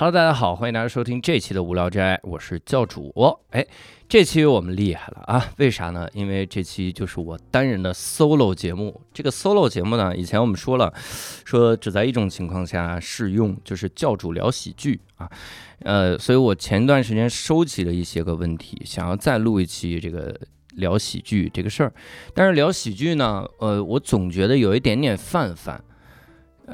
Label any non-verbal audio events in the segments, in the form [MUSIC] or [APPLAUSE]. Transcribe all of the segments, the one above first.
Hello，大家好，欢迎大家收听这期的无聊斋，我是教主。哎，这期我们厉害了啊！为啥呢？因为这期就是我单人的 solo 节目。这个 solo 节目呢，以前我们说了，说只在一种情况下适用，就是教主聊喜剧啊。呃，所以我前段时间收集了一些个问题，想要再录一期这个聊喜剧这个事儿。但是聊喜剧呢，呃，我总觉得有一点点泛泛。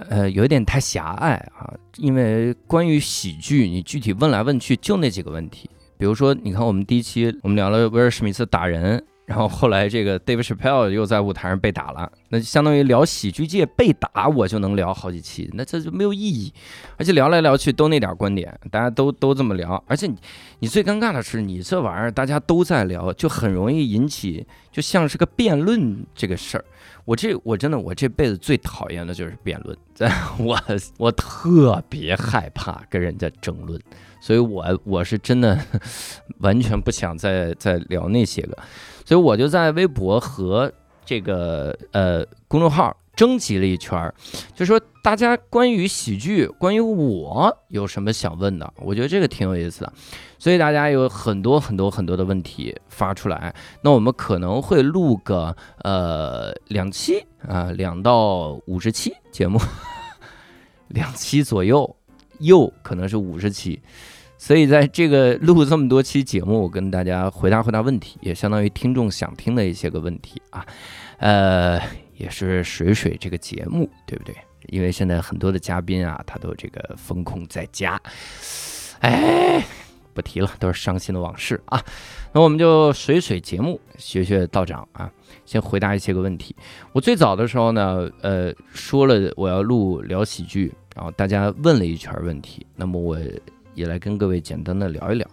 呃，有一点太狭隘啊，因为关于喜剧，你具体问来问去就那几个问题。比如说，你看我们第一期我们聊了威尔史密斯打人，然后后来这个 David Chappelle 又在舞台上被打了，那相当于聊喜剧界被打，我就能聊好几期，那这就没有意义。而且聊来聊去都那点观点，大家都都这么聊，而且你你最尴尬的是，你这玩意儿大家都在聊，就很容易引起就像是个辩论这个事儿。我这我真的我这辈子最讨厌的就是辩论，[LAUGHS] 我我特别害怕跟人家争论，所以我我是真的 [LAUGHS] 完全不想再再聊那些个，所以我就在微博和这个呃公众号征集了一圈儿，就说大家关于喜剧，关于我有什么想问的，我觉得这个挺有意思的，所以大家有很多很多很多的问题发出来，那我们可能会录个呃两期啊，两到五十期节目，[LAUGHS] 两期左右，又可能是五十期。所以在这个录这么多期节目，我跟大家回答回答问题，也相当于听众想听的一些个问题啊，呃，也是水水这个节目，对不对？因为现在很多的嘉宾啊，他都这个封控在家，哎，不提了，都是伤心的往事啊。那我们就水水节目，学学道长啊，先回答一些个问题。我最早的时候呢，呃，说了我要录聊喜剧，然后大家问了一圈问题，那么我。也来跟各位简单的聊一聊，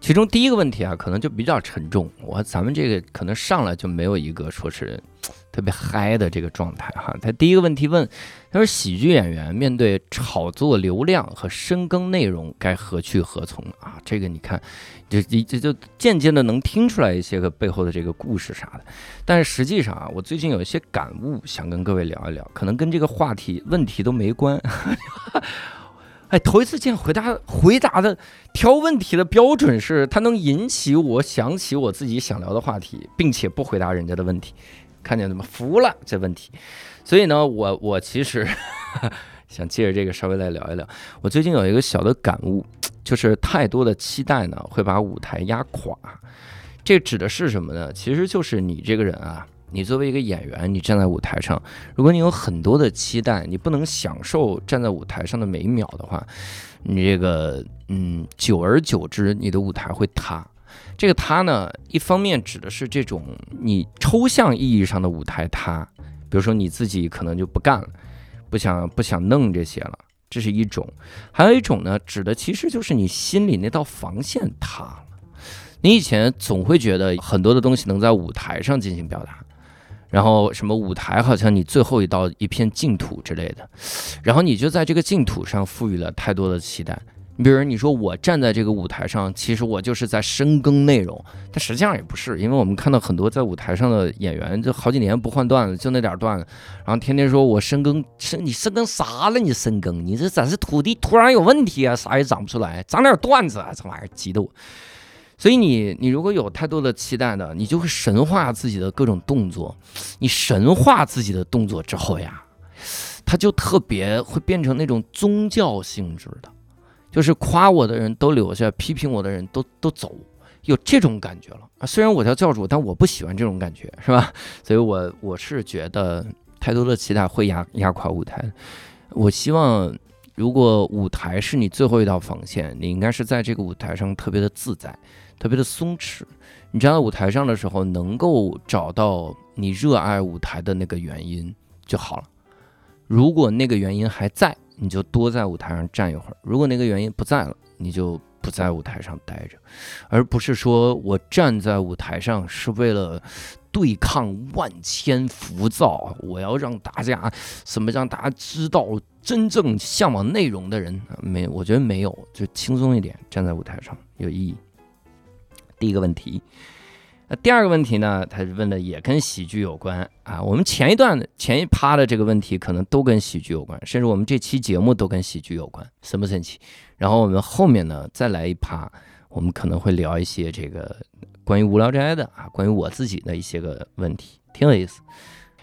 其中第一个问题啊，可能就比较沉重。我咱们这个可能上来就没有一个说是特别嗨的这个状态哈。他第一个问题问，他说喜剧演员面对炒作流量和深耕内容该何去何从啊？这个你看，就这这就渐渐的能听出来一些个背后的这个故事啥的。但是实际上啊，我最近有一些感悟，想跟各位聊一聊，可能跟这个话题问题都没关。[LAUGHS] 哎，头一次见回答回答的挑问题的标准是，他能引起我想起我自己想聊的话题，并且不回答人家的问题，看见了吗？服了这问题。所以呢，我我其实 [LAUGHS] 想借着这个稍微来聊一聊。我最近有一个小的感悟，就是太多的期待呢会把舞台压垮。这指的是什么呢？其实就是你这个人啊。你作为一个演员，你站在舞台上，如果你有很多的期待，你不能享受站在舞台上的每一秒的话，你这个嗯，久而久之，你的舞台会塌。这个塌呢，一方面指的是这种你抽象意义上的舞台塌，比如说你自己可能就不干了，不想不想弄这些了，这是一种；还有一种呢，指的其实就是你心里那道防线塌了。你以前总会觉得很多的东西能在舞台上进行表达。然后什么舞台好像你最后一道一片净土之类的，然后你就在这个净土上赋予了太多的期待。你比如你说我站在这个舞台上，其实我就是在深耕内容，但实际上也不是，因为我们看到很多在舞台上的演员，就好几年不换段子，就那点段子，然后天天说我深耕深，你深耕啥了？你深耕，你这咋是土地土壤有问题啊？啥也长不出来，长点段子啊，这玩意儿急得我。所以你你如果有太多的期待的，你就会神化自己的各种动作。你神化自己的动作之后呀，它就特别会变成那种宗教性质的，就是夸我的人都留下，批评我的人都都走，有这种感觉了啊。虽然我叫教主，但我不喜欢这种感觉，是吧？所以我我是觉得太多的期待会压压垮舞台。我希望，如果舞台是你最后一道防线，你应该是在这个舞台上特别的自在。特别的松弛，你站在舞台上的时候，能够找到你热爱舞台的那个原因就好了。如果那个原因还在，你就多在舞台上站一会儿；如果那个原因不在了，你就不在舞台上待着，而不是说我站在舞台上是为了对抗万千浮躁，我要让大家什么让大家知道真正向往内容的人没，我觉得没有，就轻松一点，站在舞台上有意义。第一个问题。那第二个问题呢？他问的也跟喜剧有关啊。我们前一段前一趴的这个问题可能都跟喜剧有关，甚至我们这期节目都跟喜剧有关，神不神奇？然后我们后面呢再来一趴，我们可能会聊一些这个关于无聊斋的啊，关于我自己的一些个问题，挺有意思。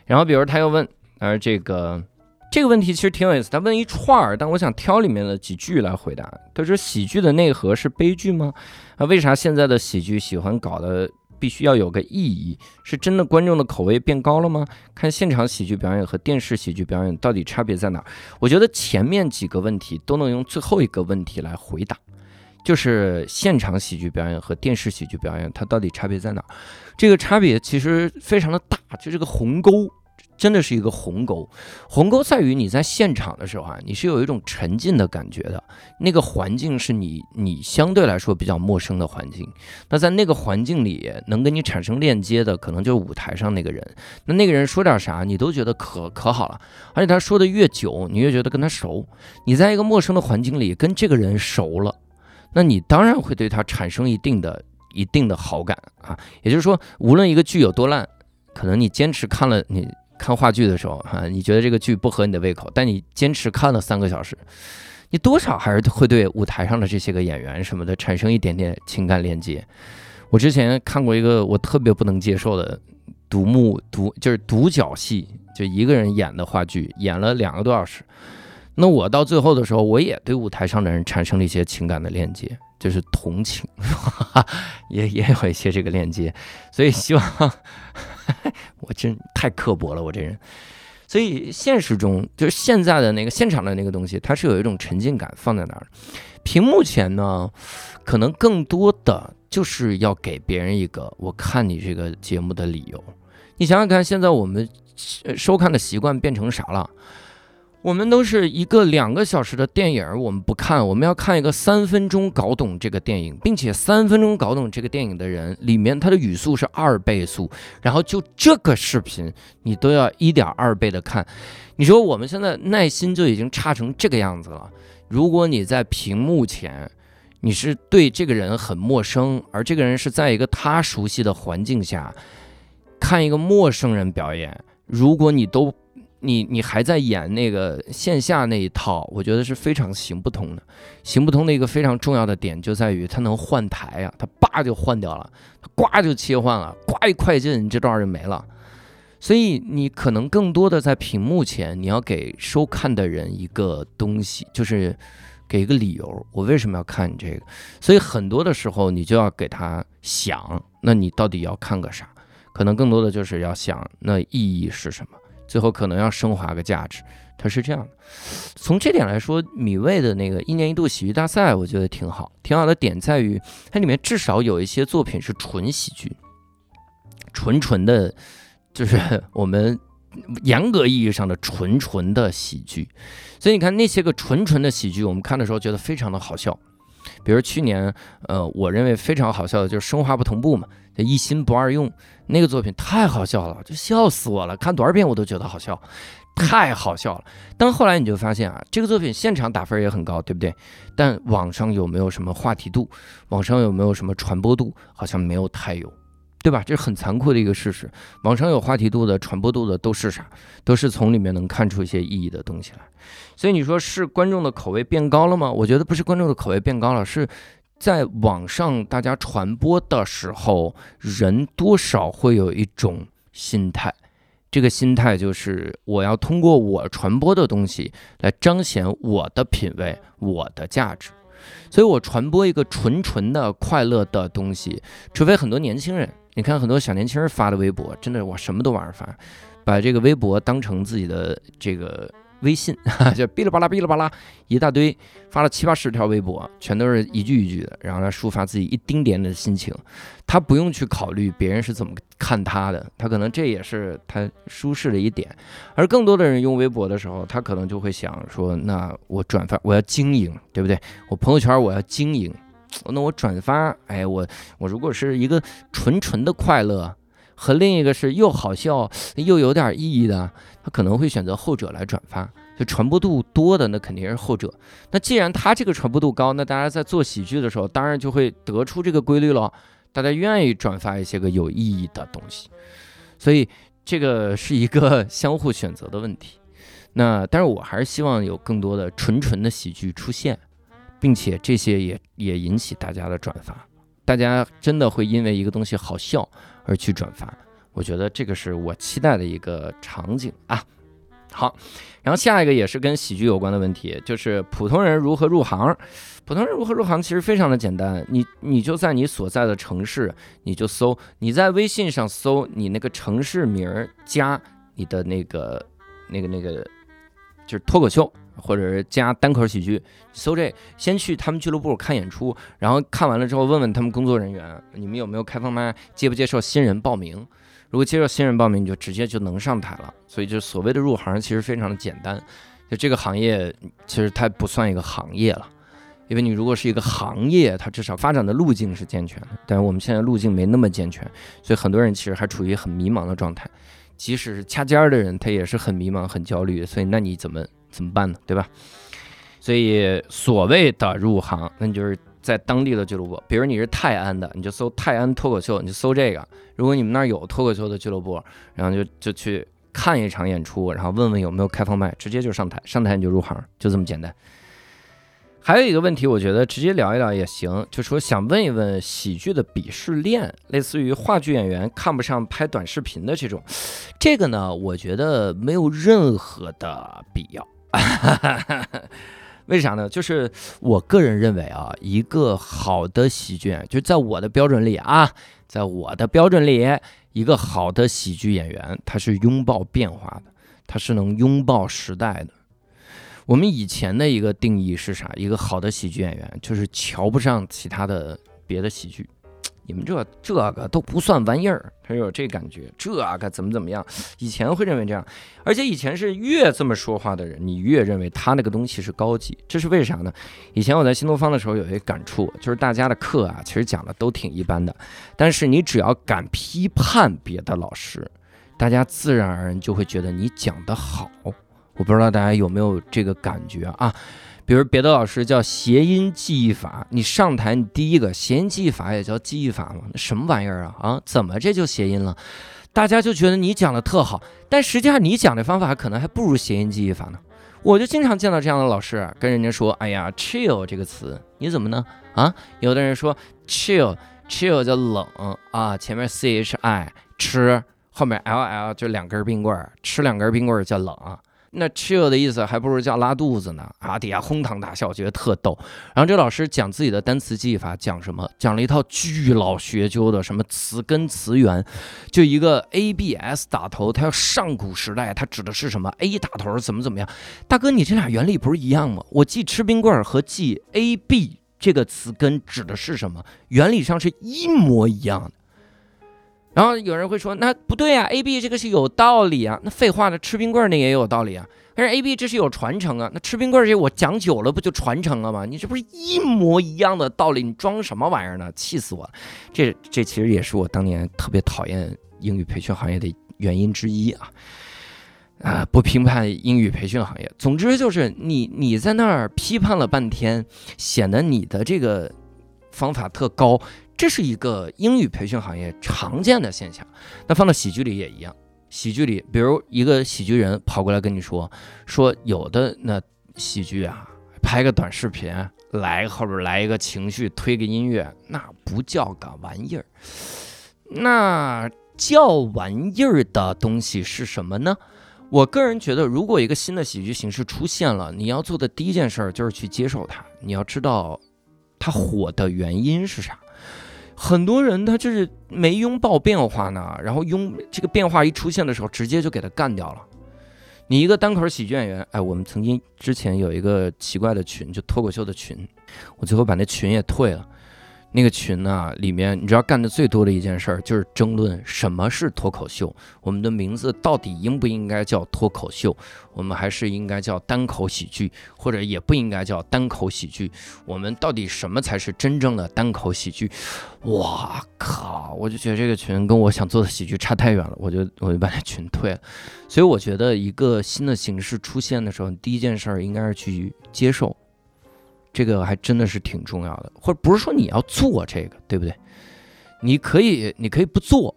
然后比如他又问，而这个这个问题其实挺有意思，他问一串儿，但我想挑里面的几句来回答。他说喜剧的内核是悲剧吗？啊，为啥现在的喜剧喜欢搞的？必须要有个意义，是真的观众的口味变高了吗？看现场喜剧表演和电视喜剧表演到底差别在哪？我觉得前面几个问题都能用最后一个问题来回答，就是现场喜剧表演和电视喜剧表演它到底差别在哪？这个差别其实非常的大，就这个鸿沟。真的是一个鸿沟，鸿沟在于你在现场的时候啊，你是有一种沉浸的感觉的，那个环境是你你相对来说比较陌生的环境。那在那个环境里，能跟你产生链接的，可能就是舞台上那个人。那那个人说点啥，你都觉得可可好了，而且他说的越久，你越觉得跟他熟。你在一个陌生的环境里跟这个人熟了，那你当然会对他产生一定的一定的好感啊。也就是说，无论一个剧有多烂，可能你坚持看了你。看话剧的时候，哈，你觉得这个剧不合你的胃口，但你坚持看了三个小时，你多少还是会对舞台上的这些个演员什么的产生一点点情感连接。我之前看过一个我特别不能接受的独幕独，就是独角戏，就一个人演的话剧，演了两个多小时。那我到最后的时候，我也对舞台上的人产生了一些情感的链接，就是同情，也也有一些这个链接，所以希望。[LAUGHS] 我真太刻薄了，我这人。所以现实中就是现在的那个现场的那个东西，它是有一种沉浸感放在那儿。屏幕前呢，可能更多的就是要给别人一个我看你这个节目的理由。你想想看，现在我们收看的习惯变成啥了？我们都是一个两个小时的电影，我们不看，我们要看一个三分钟搞懂这个电影，并且三分钟搞懂这个电影的人里面，他的语速是二倍速，然后就这个视频你都要一点二倍的看。你说我们现在耐心就已经差成这个样子了。如果你在屏幕前，你是对这个人很陌生，而这个人是在一个他熟悉的环境下看一个陌生人表演，如果你都。你你还在演那个线下那一套，我觉得是非常行不通的。行不通的一个非常重要的点就在于它能换台啊，它叭就换掉了，它呱就切换了，呱一快进，你这段就没了。所以你可能更多的在屏幕前，你要给收看的人一个东西，就是给一个理由，我为什么要看你这个。所以很多的时候，你就要给他想，那你到底要看个啥？可能更多的就是要想，那意义是什么？最后可能要升华个价值，它是这样的。从这点来说，米未的那个一年一度喜剧大赛，我觉得挺好。挺好的点在于，它里面至少有一些作品是纯喜剧，纯纯的，就是 [LAUGHS] 我们严格意义上的纯纯的喜剧。所以你看那些个纯纯的喜剧，我们看的时候觉得非常的好笑。比如去年，呃，我认为非常好笑的就是生化不同步嘛。一心不二用那个作品太好笑了，就笑死我了。看多少遍我都觉得好笑，太好笑了。但后来你就发现啊，这个作品现场打分也很高，对不对？但网上有没有什么话题度？网上有没有什么传播度？好像没有太有，对吧？这是很残酷的一个事实。网上有话题度的、传播度的都是啥？都是从里面能看出一些意义的东西来。所以你说是观众的口味变高了吗？我觉得不是观众的口味变高了，是。在网上大家传播的时候，人多少会有一种心态，这个心态就是我要通过我传播的东西来彰显我的品味、我的价值。所以我传播一个纯纯的快乐的东西，除非很多年轻人，你看很多小年轻人发的微博，真的我什么都往上发，把这个微博当成自己的这个。微信 [LAUGHS] 就哔哩吧啦哔哩吧啦一大堆，发了七八十条微博，全都是一句一句的，然后来抒发自己一丁点的心情，他不用去考虑别人是怎么看他的，他可能这也是他舒适的一点。而更多的人用微博的时候，他可能就会想说，那我转发我要经营，对不对？我朋友圈我要经营，那我转发，哎，我我如果是一个纯纯的快乐，和另一个是又好笑又有点意义的，他可能会选择后者来转发。就传播度多的，那肯定是后者。那既然他这个传播度高，那大家在做喜剧的时候，当然就会得出这个规律了，大家愿意转发一些个有意义的东西。所以这个是一个 [LAUGHS] 相互选择的问题。那但是我还是希望有更多的纯纯的喜剧出现，并且这些也也引起大家的转发，大家真的会因为一个东西好笑而去转发。我觉得这个是我期待的一个场景啊。好，然后下一个也是跟喜剧有关的问题，就是普通人如何入行。普通人如何入行其实非常的简单，你你就在你所在的城市，你就搜，你在微信上搜你那个城市名儿加你的那个那个那个。就是脱口秀，或者是加单口喜剧，搜这，先去他们俱乐部看演出，然后看完了之后问问他们工作人员，你们有没有开放麦，接不接受新人报名？如果接受新人报名，你就直接就能上台了。所以就所谓的入行，其实非常的简单。就这个行业，其实它不算一个行业了，因为你如果是一个行业，它至少发展的路径是健全的。但是我们现在路径没那么健全，所以很多人其实还处于很迷茫的状态。即使是掐尖儿的人，他也是很迷茫、很焦虑，所以那你怎么怎么办呢？对吧？所以所谓的入行，那你就是在当地的俱乐部，比如你是泰安的，你就搜泰安脱口秀，你就搜这个。如果你们那儿有脱口秀的俱乐部，然后就就去看一场演出，然后问问有没有开放麦，直接就上台，上台你就入行，就这么简单。还有一个问题，我觉得直接聊一聊也行，就说想问一问喜剧的鄙视链，类似于话剧演员看不上拍短视频的这种，这个呢，我觉得没有任何的必要。[LAUGHS] 为啥呢？就是我个人认为啊，一个好的喜剧，就在我的标准里啊，在我的标准里，一个好的喜剧演员，他是拥抱变化的，他是能拥抱时代的。我们以前的一个定义是啥？一个好的喜剧演员就是瞧不上其他的别的喜剧，你们这这个都不算玩意儿，他有这感觉，这个怎么怎么样？以前会认为这样，而且以前是越这么说话的人，你越认为他那个东西是高级，这是为啥呢？以前我在新东方的时候有一个感触，就是大家的课啊，其实讲的都挺一般的，但是你只要敢批判别的老师，大家自然而然就会觉得你讲的好。我不知道大家有没有这个感觉啊？比如别的老师叫谐音记忆法，你上台你第一个谐音记忆法也叫记忆法吗？那什么玩意儿啊？啊，怎么这就谐音了？大家就觉得你讲的特好，但实际上你讲的方法可能还不如谐音记忆法呢。我就经常见到这样的老师跟人家说：“哎呀，chill 这个词你怎么呢？啊，有的人说 chill，chill 叫冷啊，前面 c h i 吃，后面 l l 就两根冰棍儿，吃两根冰棍儿叫冷。”那 chill 的意思还不如叫拉肚子呢啊！底下哄堂大笑，觉得特逗。然后这老师讲自己的单词记忆法，讲什么？讲了一套巨老学究的什么词根词源，就一个 a b s 打头，它要上古时代，它指的是什么？a 打头怎么怎么样？大哥，你这俩原理不是一样吗？我记吃冰棍和记 a b 这个词根指的是什么？原理上是一模一样的。然后有人会说，那不对啊，A B 这个是有道理啊。那废话呢，吃冰棍那也有道理啊。但是 A B 这是有传承啊。那吃冰棍这我讲久了不就传承了吗？你这不是一模一样的道理，你装什么玩意儿呢？气死我了！这这其实也是我当年特别讨厌英语培训行业的原因之一啊。啊，不评判英语培训行业。总之就是你你在那儿批判了半天，显得你的这个方法特高。这是一个英语培训行业常见的现象，那放到喜剧里也一样。喜剧里，比如一个喜剧人跑过来跟你说，说有的那喜剧啊，拍个短视频，来后边来一个情绪，推个音乐，那不叫个玩意儿。那叫玩意儿的东西是什么呢？我个人觉得，如果一个新的喜剧形式出现了，你要做的第一件事就是去接受它，你要知道它火的原因是啥。很多人他就是没拥抱变化呢，然后拥这个变化一出现的时候，直接就给他干掉了。你一个单口喜剧演员，哎，我们曾经之前有一个奇怪的群，就脱口秀的群，我最后把那群也退了。那个群呢，里面你知道干的最多的一件事儿就是争论什么是脱口秀，我们的名字到底应不应该叫脱口秀，我们还是应该叫单口喜剧，或者也不应该叫单口喜剧，我们到底什么才是真正的单口喜剧？哇靠！我就觉得这个群跟我想做的喜剧差太远了，我就我就把那群退了。所以我觉得一个新的形式出现的时候，第一件事儿应该是去接受。这个还真的是挺重要的，或者不是说你要做这个，对不对？你可以，你可以不做，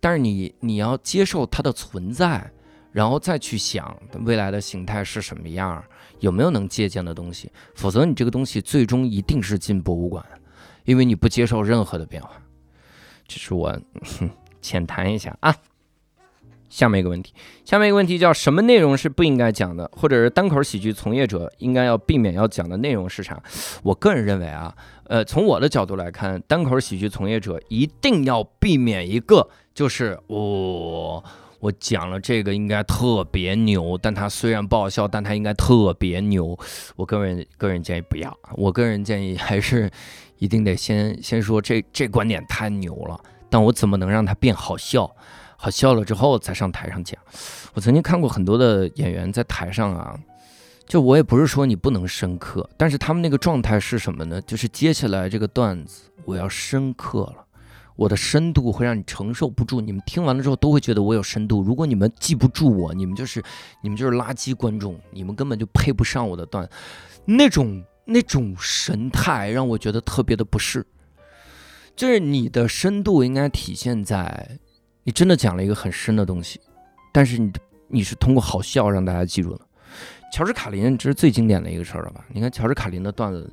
但是你你要接受它的存在，然后再去想未来的形态是什么样，有没有能借鉴的东西。否则你这个东西最终一定是进博物馆，因为你不接受任何的变化。这是我 [LAUGHS] 浅谈一下啊。下面一个问题，下面一个问题叫什么内容是不应该讲的，或者是单口喜剧从业者应该要避免要讲的内容是啥？我个人认为啊，呃，从我的角度来看，单口喜剧从业者一定要避免一个，就是我我讲了这个应该特别牛，但他虽然不好笑，但他应该特别牛。我个人个人建议不要，我个人建议还是 [LAUGHS] 一定得先先说这这观点太牛了，但我怎么能让它变好笑？好笑了之后再上台上讲。我曾经看过很多的演员在台上啊，就我也不是说你不能深刻，但是他们那个状态是什么呢？就是接下来这个段子我要深刻了，我的深度会让你承受不住。你们听完了之后都会觉得我有深度。如果你们记不住我，你们就是你们就是垃圾观众，你们根本就配不上我的段。那种那种神态让我觉得特别的不适。就是你的深度应该体现在。你真的讲了一个很深的东西，但是你你是通过好笑让大家记住的。乔治卡林这是最经典的一个事儿了吧？你看乔治卡林的段子，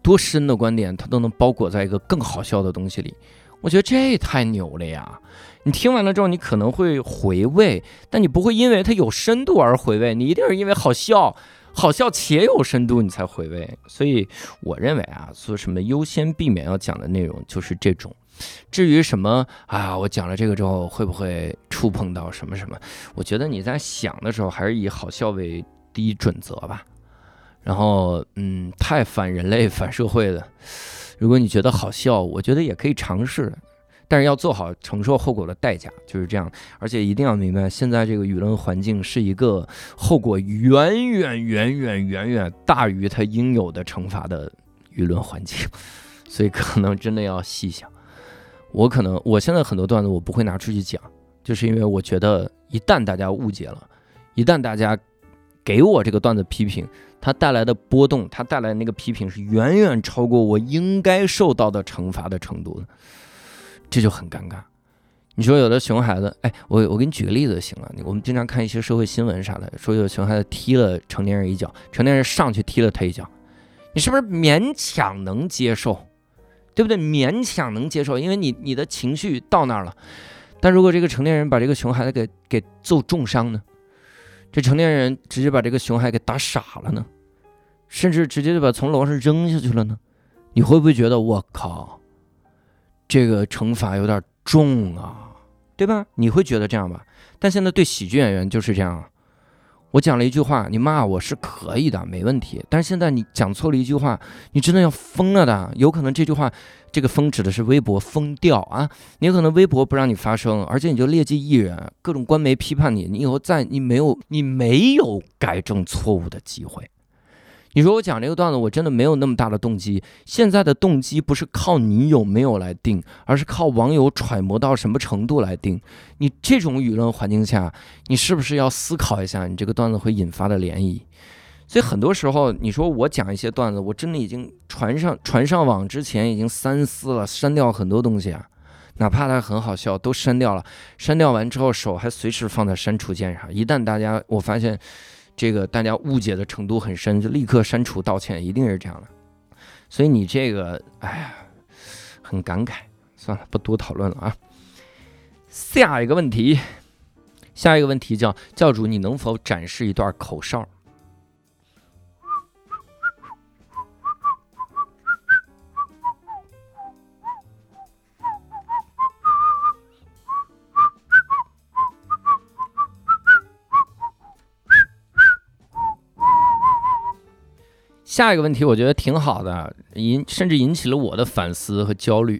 多深的观点他都能包裹在一个更好笑的东西里，我觉得这太牛了呀！你听完了之后，你可能会回味，但你不会因为它有深度而回味，你一定是因为好笑，好笑且有深度你才回味。所以我认为啊，说什么优先避免要讲的内容就是这种。至于什么啊，我讲了这个之后会不会触碰到什么什么？我觉得你在想的时候还是以好笑为第一准则吧。然后，嗯，太反人类、反社会的，如果你觉得好笑，我觉得也可以尝试，但是要做好承受后果的代价，就是这样。而且一定要明白，现在这个舆论环境是一个后果远远远远远远大于它应有的惩罚的舆论环境，所以可能真的要细想。我可能我现在很多段子我不会拿出去讲，就是因为我觉得一旦大家误解了，一旦大家给我这个段子批评，它带来的波动，它带来的那个批评是远远超过我应该受到的惩罚的程度的，这就很尴尬。你说有的熊孩子，哎，我我给你举个例子就行了，我们经常看一些社会新闻啥的，说有熊孩子踢了成年人一脚，成年人上去踢了他一脚，你是不是勉强能接受？对不对？勉强能接受，因为你你的情绪到那儿了。但如果这个成年人把这个熊孩子给给揍重伤呢？这成年人直接把这个熊孩子给打傻了呢？甚至直接就把从楼上扔下去了呢？你会不会觉得我靠，这个惩罚有点重啊？对吧？你会觉得这样吧？但现在对喜剧演员就是这样。我讲了一句话，你骂我是可以的，没问题。但是现在你讲错了一句话，你真的要疯了的。有可能这句话，这个“疯”指的是微博疯掉啊，你有可能微博不让你发声，而且你就劣迹艺人，各种官媒批判你，你以后再你没有你没有改正错误的机会。你说我讲这个段子，我真的没有那么大的动机。现在的动机不是靠你有没有来定，而是靠网友揣摩到什么程度来定。你这种舆论环境下，你是不是要思考一下你这个段子会引发的涟漪？所以很多时候，你说我讲一些段子，我真的已经传上传上网之前已经三思了，删掉很多东西啊，哪怕它很好笑，都删掉了。删掉完之后，手还随时放在删除键上。一旦大家我发现。这个大家误解的程度很深，就立刻删除道歉，一定是这样的。所以你这个，哎呀，很感慨。算了，不多讨论了啊。下一个问题，下一个问题叫教主，你能否展示一段口哨？下一个问题我觉得挺好的，引甚至引起了我的反思和焦虑。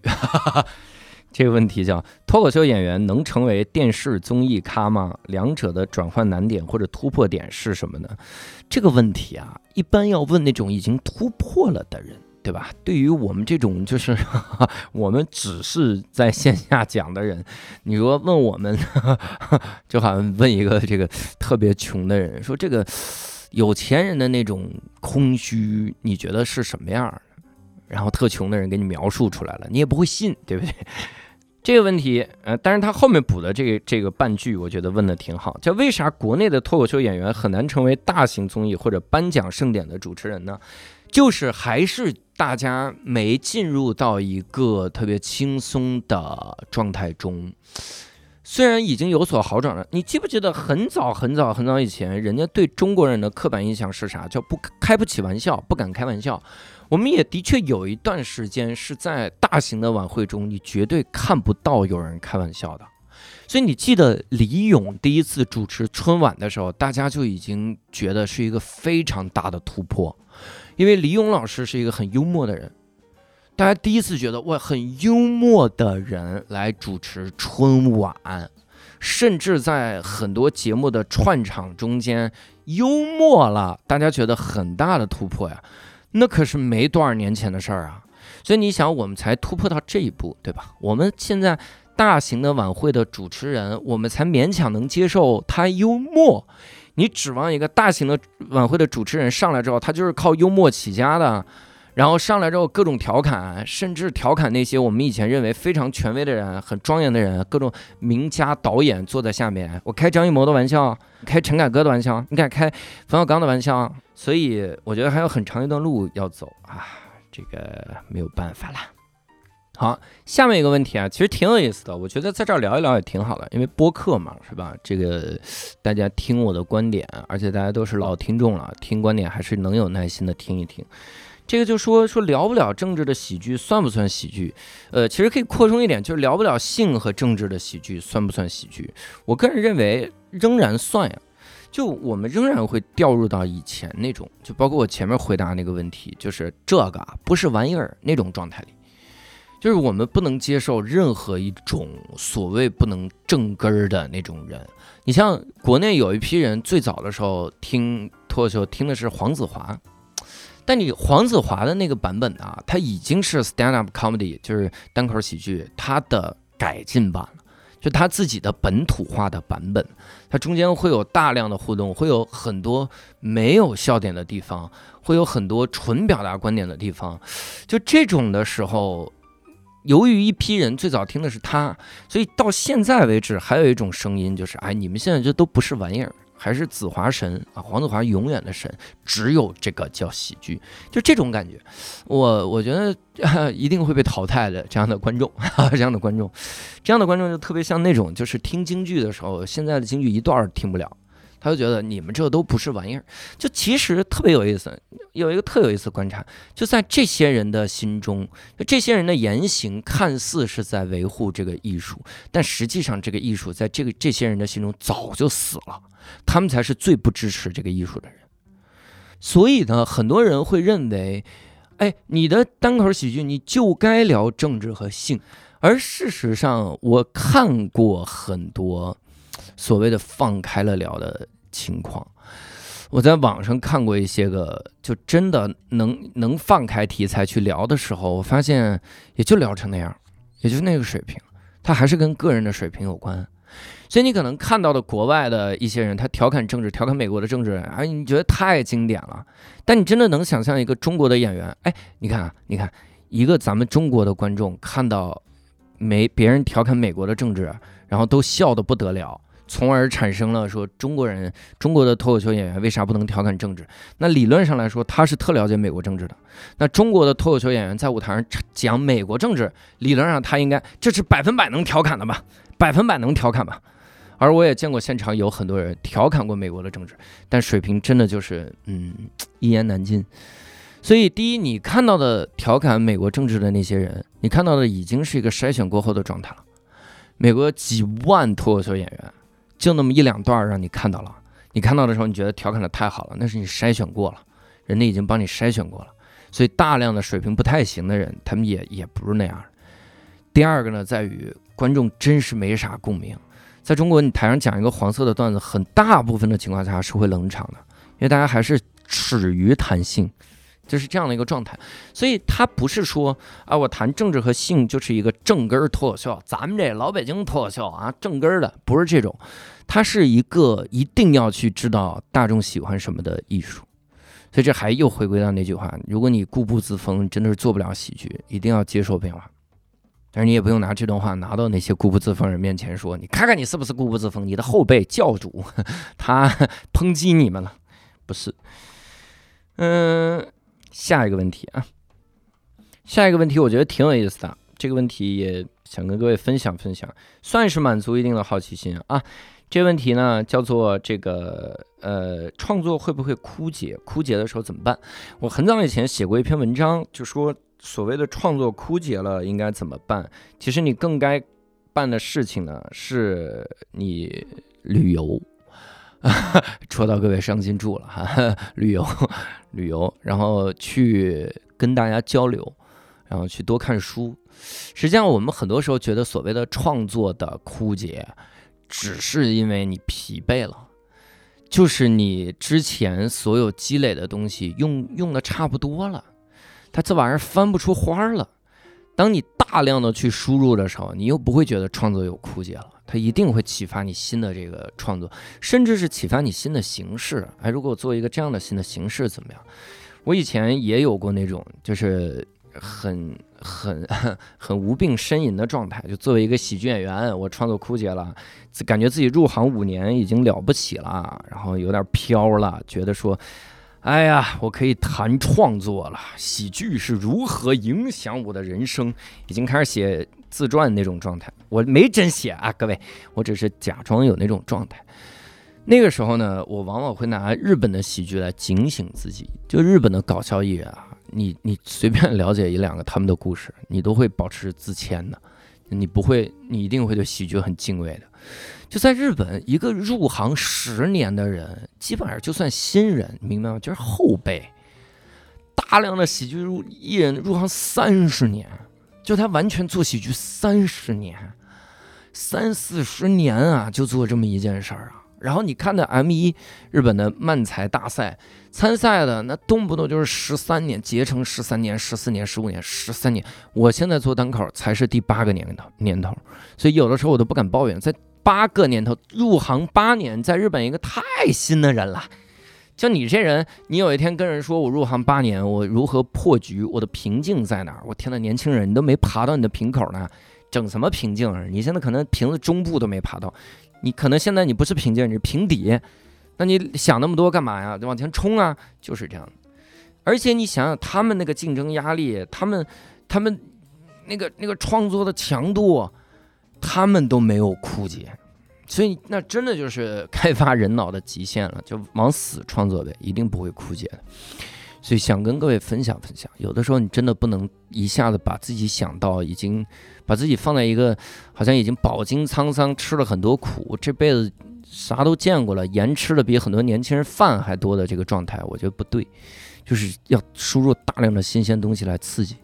[LAUGHS] 这个问题叫脱口秀演员能成为电视综艺咖吗？两者的转换难点或者突破点是什么呢？这个问题啊，一般要问那种已经突破了的人，对吧？对于我们这种就是 [LAUGHS] 我们只是在线下讲的人，你说问我们，[LAUGHS] 就好像问一个这个特别穷的人，说这个有钱人的那种空虚，你觉得是什么样？然后特穷的人给你描述出来了，你也不会信，对不对？[LAUGHS] 这个问题，呃，但是他后面补的这个这个半句，我觉得问的挺好，叫为啥国内的脱口秀演员很难成为大型综艺或者颁奖盛典的主持人呢？就是还是大家没进入到一个特别轻松的状态中，虽然已经有所好转了。你记不记得很早很早很早以前，人家对中国人的刻板印象是啥？叫不开不起玩笑，不敢开玩笑。我们也的确有一段时间是在大型的晚会中，你绝对看不到有人开玩笑的。所以你记得李咏第一次主持春晚的时候，大家就已经觉得是一个非常大的突破，因为李咏老师是一个很幽默的人，大家第一次觉得哇，很幽默的人来主持春晚，甚至在很多节目的串场中间幽默了，大家觉得很大的突破呀。那可是没多少年前的事儿啊，所以你想，我们才突破到这一步，对吧？我们现在大型的晚会的主持人，我们才勉强能接受他幽默。你指望一个大型的晚会的主持人上来之后，他就是靠幽默起家的，然后上来之后各种调侃，甚至调侃那些我们以前认为非常权威的人、很庄严的人，各种名家导演坐在下面，我开张艺谋的玩笑，[LAUGHS] 开陈凯歌的玩笑，你敢开冯小刚的玩笑？所以我觉得还有很长一段路要走啊，这个没有办法了。好，下面一个问题啊，其实挺有意思的，我觉得在这儿聊一聊也挺好的，因为播客嘛，是吧？这个大家听我的观点，而且大家都是老听众了，听观点还是能有耐心的听一听。这个就说说聊不了政治的喜剧算不算喜剧？呃，其实可以扩充一点，就是聊不了性和政治的喜剧算不算喜剧？我个人认为仍然算呀。就我们仍然会掉入到以前那种，就包括我前面回答那个问题，就是这个不是玩意儿那种状态里，就是我们不能接受任何一种所谓不能正根儿的那种人。你像国内有一批人最早的时候听脱口秀听的是黄子华，但你黄子华的那个版本啊，他已经是 stand up comedy，就是单口喜剧，他的改进版了。就他自己的本土化的版本，它中间会有大量的互动，会有很多没有笑点的地方，会有很多纯表达观点的地方。就这种的时候，由于一批人最早听的是他，所以到现在为止，还有一种声音就是：哎，你们现在这都不是玩意儿。还是子华神啊，黄子华永远的神，只有这个叫喜剧，就这种感觉，我我觉得 [LAUGHS] 一定会被淘汰的这样的观众，[LAUGHS] 这样的观众，这样的观众就特别像那种就是听京剧的时候，现在的京剧一段听不了。他就觉得你们这都不是玩意儿，就其实特别有意思。有一个特有意思观察，就在这些人的心中，就这些人的言行看似是在维护这个艺术，但实际上这个艺术在这个这些人的心中早就死了，他们才是最不支持这个艺术的人。所以呢，很多人会认为，哎，你的单口喜剧你就该聊政治和性，而事实上，我看过很多。所谓的放开了聊的情况，我在网上看过一些个，就真的能能放开题材去聊的时候，我发现也就聊成那样，也就是那个水平，它还是跟个人的水平有关。所以你可能看到的国外的一些人，他调侃政治，调侃美国的政治，哎，你觉得太经典了。但你真的能想象一个中国的演员，哎，你看啊，你看一个咱们中国的观众看到没别人调侃美国的政治，然后都笑得不得了。从而产生了说中国人中国的脱口秀演员为啥不能调侃政治？那理论上来说，他是特了解美国政治的。那中国的脱口秀演员在舞台上讲美国政治，理论上他应该这是百分百能调侃的吧？百分百能调侃吧？而我也见过现场有很多人调侃过美国的政治，但水平真的就是嗯一言难尽。所以第一，你看到的调侃美国政治的那些人，你看到的已经是一个筛选过后的状态了。美国几万脱口秀演员。就那么一两段让你看到了，你看到的时候，你觉得调侃的太好了，那是你筛选过了，人家已经帮你筛选过了，所以大量的水平不太行的人，他们也也不是那样。第二个呢，在于观众真是没啥共鸣。在中国，你台上讲一个黄色的段子，很大部分的情况下是会冷场的，因为大家还是耻于谈性，就是这样的一个状态。所以他不是说啊，我谈政治和性就是一个正根儿脱口秀，咱们这老北京脱口秀啊，正根儿的不是这种，它是一个一定要去知道大众喜欢什么的艺术。所以这还又回归到那句话：如果你固步自封，真的是做不了喜剧，一定要接受变化。但是你也不用拿这段话拿到那些固步自封人面前说，你看看你是不是固步自封？你的后辈教主 [LAUGHS] 他抨击你们了，不是？嗯，下一个问题啊，下一个问题我觉得挺有意思的，这个问题也想跟各位分享分享，算是满足一定的好奇心啊。这问题呢叫做这个呃，创作会不会枯竭？枯竭的时候怎么办？我很早以前写过一篇文章，就说。所谓的创作枯竭了，应该怎么办？其实你更该办的事情呢，是你旅游，[LAUGHS] 戳到各位伤心处了哈。旅游，旅游，然后去跟大家交流，然后去多看书。实际上，我们很多时候觉得所谓的创作的枯竭，只是因为你疲惫了，就是你之前所有积累的东西用用的差不多了。它这玩意儿翻不出花了。当你大量的去输入的时候，你又不会觉得创作有枯竭了。它一定会启发你新的这个创作，甚至是启发你新的形式。哎，如果做一个这样的新的形式怎么样？我以前也有过那种，就是很很 [LAUGHS] 很无病呻吟的状态。就作为一个喜剧演员，我创作枯竭了，感觉自己入行五年已经了不起了，然后有点飘了，觉得说。哎呀，我可以谈创作了，喜剧是如何影响我的人生，已经开始写自传那种状态。我没真写啊，各位，我只是假装有那种状态。那个时候呢，我往往会拿日本的喜剧来警醒自己。就日本的搞笑艺人啊，你你随便了解一两个他们的故事，你都会保持自谦的，你不会，你一定会对喜剧很敬畏的。就在日本，一个入行十年的人，基本上就算新人，明白吗？就是后辈。大量的喜剧入艺人入行三十年，就他完全做喜剧三十年，三四十年啊，就做这么一件事儿啊。然后你看那 M 一日本的漫才大赛参赛的，那动不动就是十三年，结成十三年、十四年、十五年、十三年。我现在做单口才是第八个年头年头，所以有的时候我都不敢抱怨在。八个年头入行八年，在日本一个太新的人了。就你这人，你有一天跟人说我入行八年，我如何破局，我的瓶颈在哪儿？我天呐，年轻人，你都没爬到你的瓶口呢，整什么瓶颈？你现在可能瓶子中部都没爬到，你可能现在你不是瓶颈，你是平底。那你想那么多干嘛呀？往前冲啊！就是这样。而且你想想他们那个竞争压力，他们他们那个那个创作的强度。他们都没有枯竭，所以那真的就是开发人脑的极限了，就往死创作呗，一定不会枯竭的。所以想跟各位分享分享，有的时候你真的不能一下子把自己想到已经把自己放在一个好像已经饱经沧桑、吃了很多苦、这辈子啥都见过了、盐吃的比很多年轻人饭还多的这个状态，我觉得不对，就是要输入大量的新鲜东西来刺激。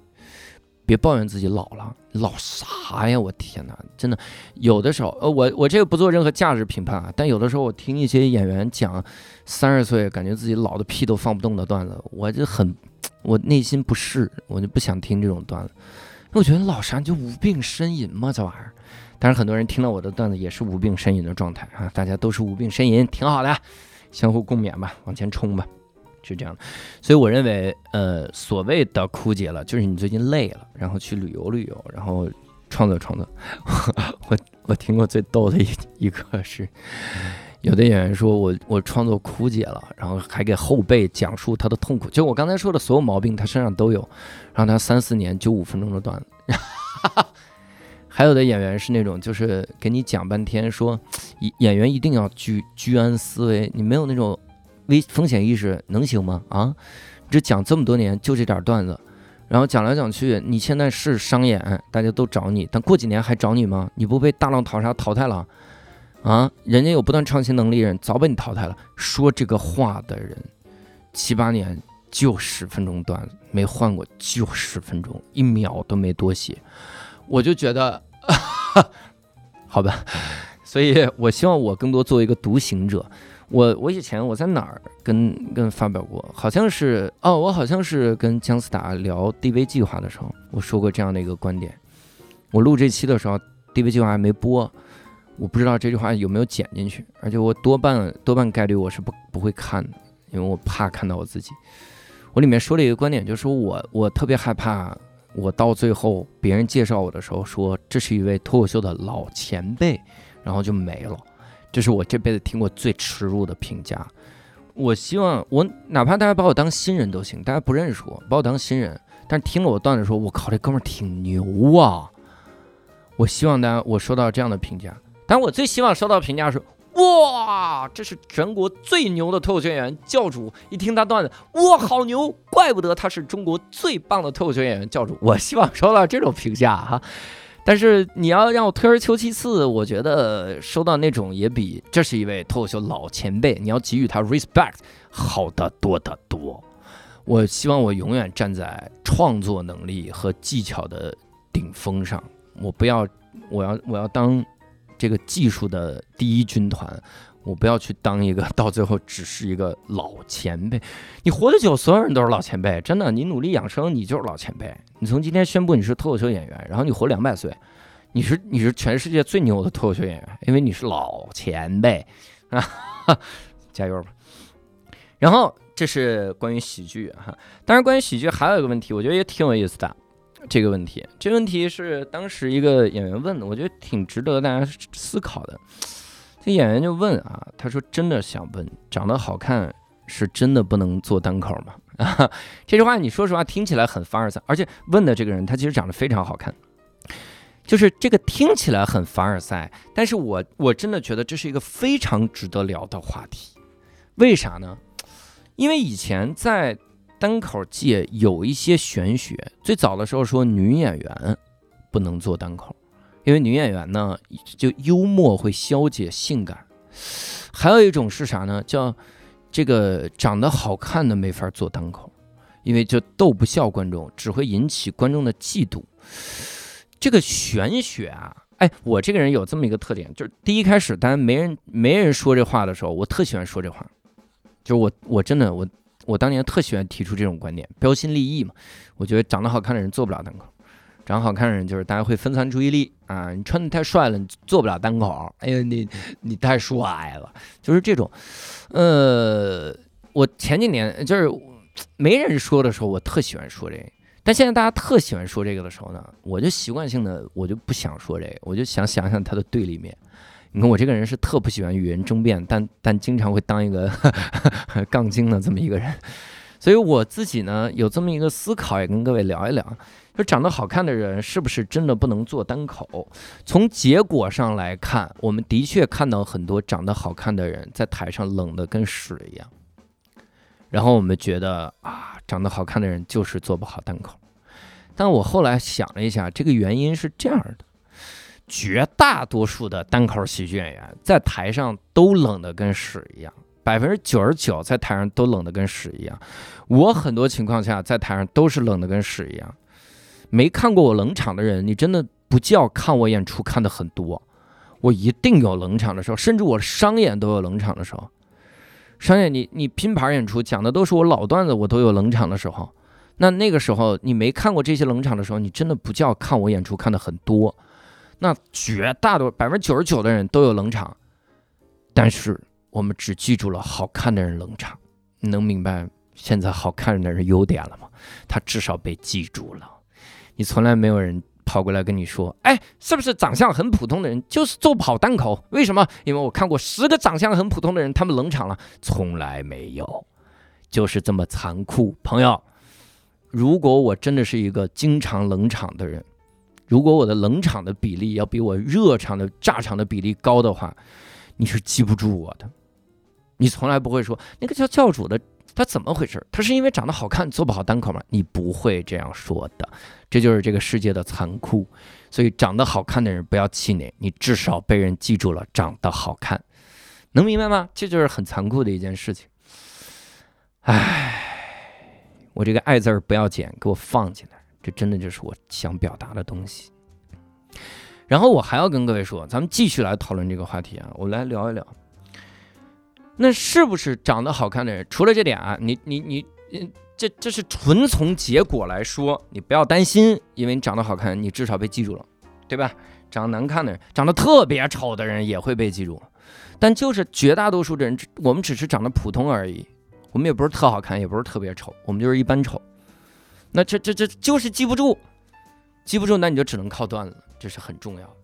别抱怨自己老了，老啥呀？我天哪，真的，有的时候，呃，我我这个不做任何价值评判啊，但有的时候我听一些演员讲三十岁感觉自己老的屁都放不动的段子，我就很，我内心不适，我就不想听这种段子。我觉得老啥就无病呻吟嘛，这玩意儿。但是很多人听到我的段子也是无病呻吟的状态啊，大家都是无病呻吟，挺好的，相互共勉吧，往前冲吧。是这样的，所以我认为，呃，所谓的枯竭了，就是你最近累了，然后去旅游旅游，然后创作创作。[LAUGHS] 我我听过最逗的一一个是，有的演员说我我创作枯竭了，然后还给后辈讲述他的痛苦，就我刚才说的所有毛病，他身上都有。然后他三四年就五分钟的段子。[LAUGHS] 还有的演员是那种，就是给你讲半天，说演员一定要居居安思危，你没有那种。危风险意识能行吗？啊，这讲这么多年就这点段子，然后讲来讲去，你现在是商演，大家都找你，但过几年还找你吗？你不被大浪淘沙淘汰了？啊，人家有不断创新能力人早被你淘汰了。说这个话的人，七八年就十分钟段子，没换过就十分钟，一秒都没多写，我就觉得，[LAUGHS] 好吧，所以我希望我更多作为一个独行者。我我以前我在哪儿跟跟发表过，好像是哦，我好像是跟姜思达聊 DV 计划的时候，我说过这样的一个观点。我录这期的时候，DV 计划还没播，我不知道这句话有没有剪进去，而且我多半多半概率我是不不会看的，因为我怕看到我自己。我里面说了一个观点，就是说我我特别害怕，我到最后别人介绍我的时候说这是一位脱口秀的老前辈，然后就没了。这是我这辈子听过最耻辱的评价。我希望我哪怕大家把我当新人都行，大家不认识我，把我当新人，但是听了我段子说，我靠，这哥们儿挺牛啊！我希望大家我收到这样的评价，但我最希望收到评价是：哇，这是全国最牛的脱口秀演员教主！一听他段子，哇，好牛，怪不得他是中国最棒的脱口秀演员教主。我希望收到这种评价哈。但是你要让我退而求其次，我觉得收到那种也比这是一位脱口秀老前辈，你要给予他 respect 好得多得多。我希望我永远站在创作能力和技巧的顶峰上，我不要，我要我要当这个技术的第一军团。我不要去当一个 [LAUGHS] 到最后只是一个老前辈。你活得久，所有人都是老前辈，真的。你努力养生，你就是老前辈。你从今天宣布你是脱口秀演员，然后你活两百岁，你是你是全世界最牛的脱口秀演员，因为你是老前辈啊！[LAUGHS] 加油吧。然后这是关于喜剧哈，当然关于喜剧还有一个问题，我觉得也挺有意思的。这个问题，这问题是当时一个演员问的，我觉得挺值得大家思考的。这演员就问啊，他说：“真的想问，长得好看是真的不能做单口吗？”啊，[LAUGHS] 这句话你说实话听起来很凡尔赛，而且问的这个人他其实长得非常好看，就是这个听起来很凡尔赛，但是我我真的觉得这是一个非常值得聊的话题。为啥呢？因为以前在单口界有一些玄学，最早的时候说女演员不能做单口。因为女演员呢，就幽默会消解性感，还有一种是啥呢？叫这个长得好看的没法做单口，因为就逗不笑观众，只会引起观众的嫉妒。这个玄学啊，哎，我这个人有这么一个特点，就是第一开始，当然没人没人说这话的时候，我特喜欢说这话，就是我我真的我我当年特喜欢提出这种观点，标新立异嘛。我觉得长得好看的人做不了单口。长得好看的人就是大家会分散注意力啊！你穿的太帅了，你做不了单口。哎呀，你你太帅了，就是这种。呃，我前几年就是没人说的时候，我特喜欢说这个。但现在大家特喜欢说这个的时候呢，我就习惯性的我就不想说这个，我就想想想他的对立面。你看我这个人是特不喜欢与人争辩，但但经常会当一个 [LAUGHS] 杠精的这么一个人。所以我自己呢有这么一个思考，也跟各位聊一聊。就长得好看的人是不是真的不能做单口？从结果上来看，我们的确看到很多长得好看的人在台上冷的跟屎一样。然后我们觉得啊，长得好看的人就是做不好单口。但我后来想了一下，这个原因是这样的：绝大多数的单口喜剧演员在台上都冷的跟屎一样，百分之九十九在台上都冷的跟屎一样。我很多情况下在台上都是冷的跟屎一样。没看过我冷场的人，你真的不叫看我演出看的很多，我一定有冷场的时候，甚至我商演都有冷场的时候。商演你你拼盘演出讲的都是我老段子，我都有冷场的时候。那那个时候你没看过这些冷场的时候，你真的不叫看我演出看的很多。那绝大多百分之九十九的人都有冷场，但是我们只记住了好看的人冷场。你能明白现在好看的人优点了吗？他至少被记住了。你从来没有人跑过来跟你说，哎，是不是长相很普通的人就是做不好单口？为什么？因为我看过十个长相很普通的人，他们冷场了，从来没有，就是这么残酷。朋友，如果我真的是一个经常冷场的人，如果我的冷场的比例要比我热场的炸场的比例高的话，你是记不住我的。你从来不会说那个叫教主的。他怎么回事？他是因为长得好看做不好单口吗？你不会这样说的，这就是这个世界的残酷。所以长得好看的人不要气馁，你至少被人记住了，长得好看，能明白吗？这就是很残酷的一件事情。唉，我这个爱字儿不要剪，给我放进来，这真的就是我想表达的东西。然后我还要跟各位说，咱们继续来讨论这个话题啊，我来聊一聊，那是不是长得好看的人？除了这点啊，你你你，这这是纯从结果来说，你不要担心，因为你长得好看，你至少被记住了，对吧？长得难看的人，长得特别丑的人也会被记住，但就是绝大多数的人，我们只是长得普通而已，我们也不是特好看，也不是特别丑，我们就是一般丑。那这这这就是记不住，记不住，那你就只能靠段子，这是很重要。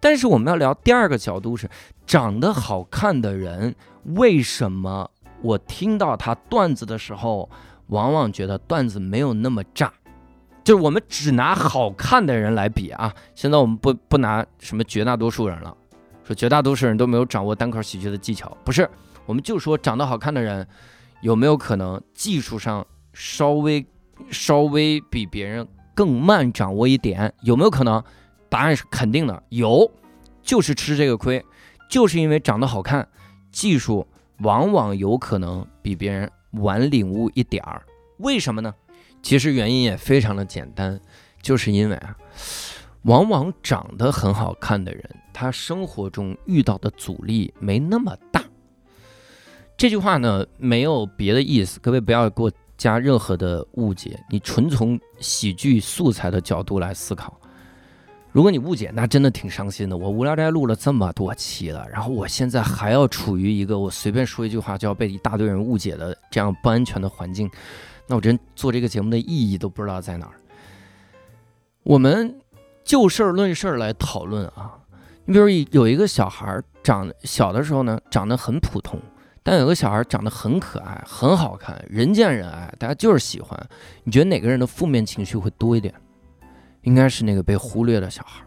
但是我们要聊第二个角度是，长得好看的人为什么我听到他段子的时候，往往觉得段子没有那么炸？就是我们只拿好看的人来比啊，现在我们不不拿什么绝大多数人了，说绝大多数人都没有掌握单口喜剧的技巧，不是，我们就说长得好看的人有没有可能技术上稍微稍微比别人更慢掌握一点？有没有可能？答案是肯定的，有，就是吃这个亏，就是因为长得好看，技术往往有可能比别人晚领悟一点儿。为什么呢？其实原因也非常的简单，就是因为啊，往往长得很好看的人，他生活中遇到的阻力没那么大。这句话呢，没有别的意思，各位不要给我加任何的误解，你纯从喜剧素材的角度来思考。如果你误解，那真的挺伤心的。我无聊斋录了这么多期了，然后我现在还要处于一个我随便说一句话就要被一大堆人误解的这样不安全的环境，那我真做这个节目的意义都不知道在哪儿。我们就事儿论事儿来讨论啊。你比如有一个小孩长小的时候呢，长得很普通，但有个小孩长得很可爱、很好看，人见人爱，大家就是喜欢。你觉得哪个人的负面情绪会多一点？应该是那个被忽略的小孩。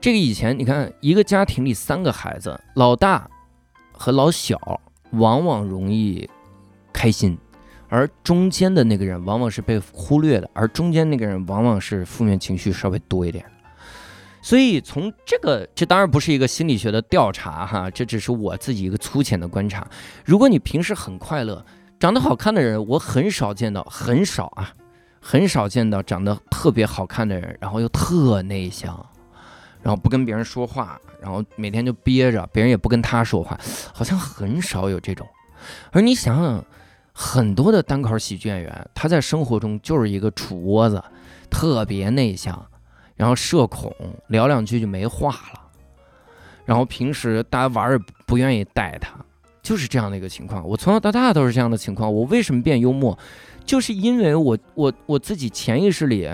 这个以前你看，一个家庭里三个孩子，老大和老小往往容易开心，而中间的那个人往往是被忽略的，而中间那个人往往是负面情绪稍微多一点。所以从这个，这当然不是一个心理学的调查哈，这只是我自己一个粗浅的观察。如果你平时很快乐，长得好看的人，我很少见到，很少啊。很少见到长得特别好看的人，然后又特内向，然后不跟别人说话，然后每天就憋着，别人也不跟他说话，好像很少有这种。而你想想，很多的单口喜剧演员，他在生活中就是一个杵窝子，特别内向，然后社恐，聊两句就没话了，然后平时大家玩也不愿意带他，就是这样的一个情况。我从小到大都是这样的情况。我为什么变幽默？就是因为我我我自己潜意识里，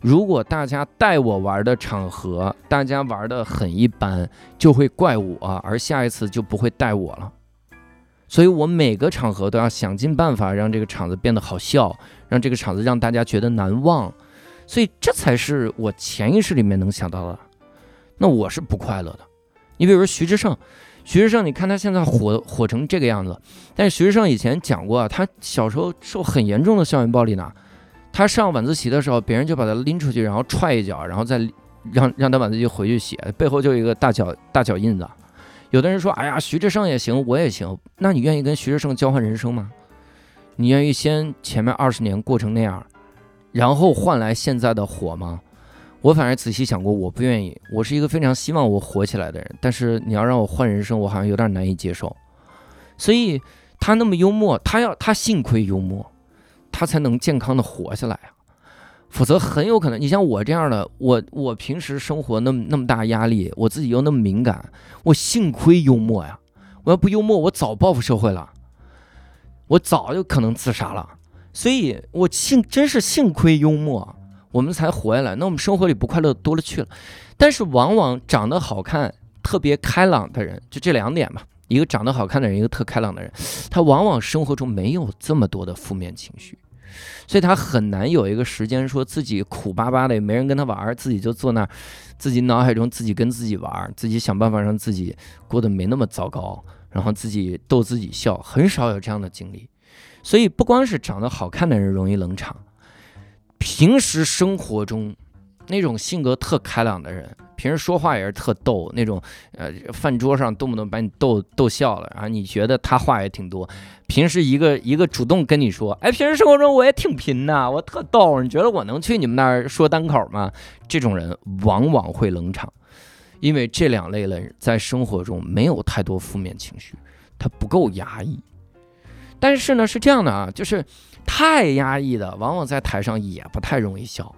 如果大家带我玩的场合，大家玩的很一般，就会怪我，而下一次就不会带我了。所以我每个场合都要想尽办法让这个场子变得好笑，让这个场子让大家觉得难忘。所以这才是我潜意识里面能想到的。那我是不快乐的。你比如说徐志胜。徐志胜，你看他现在火火成这个样子，但是徐志胜以前讲过啊，他小时候受很严重的校园暴力呢。他上晚自习的时候，别人就把他拎出去，然后踹一脚，然后再让让他晚自习回去写，背后就一个大脚大脚印子。有的人说，哎呀，徐志胜也行，我也行，那你愿意跟徐志胜交换人生吗？你愿意先前面二十年过成那样，然后换来现在的火吗？我反而仔细想过，我不愿意。我是一个非常希望我火起来的人，但是你要让我换人生，我好像有点难以接受。所以他那么幽默，他要他幸亏幽默，他才能健康的活下来啊。否则很有可能，你像我这样的，我我平时生活那么那么大压力，我自己又那么敏感，我幸亏幽默呀。我要不幽默，我早报复社会了，我早就可能自杀了。所以我幸真是幸亏幽默。我们才活下来，那我们生活里不快乐多了去了。但是往往长得好看、特别开朗的人，就这两点吧。一个长得好看的人，一个特开朗的人，他往往生活中没有这么多的负面情绪，所以他很难有一个时间说自己苦巴巴的，没人跟他玩，自己就坐那儿，自己脑海中自己跟自己玩，自己想办法让自己过得没那么糟糕，然后自己逗自己笑，很少有这样的经历。所以不光是长得好看的人容易冷场。平时生活中，那种性格特开朗的人，平时说话也是特逗，那种呃饭桌上动不动把你逗逗笑了，然后你觉得他话也挺多，平时一个 [LAUGHS] 一个主动跟你说，哎，平时生活中我也挺贫的，我特逗，你觉得我能去你们那儿说单口吗？这种人往往会冷场，因为这两类人在生活中没有太多负面情绪，他不够压抑。但是呢，是这样的啊，就是太压抑的，往往在台上也不太容易笑。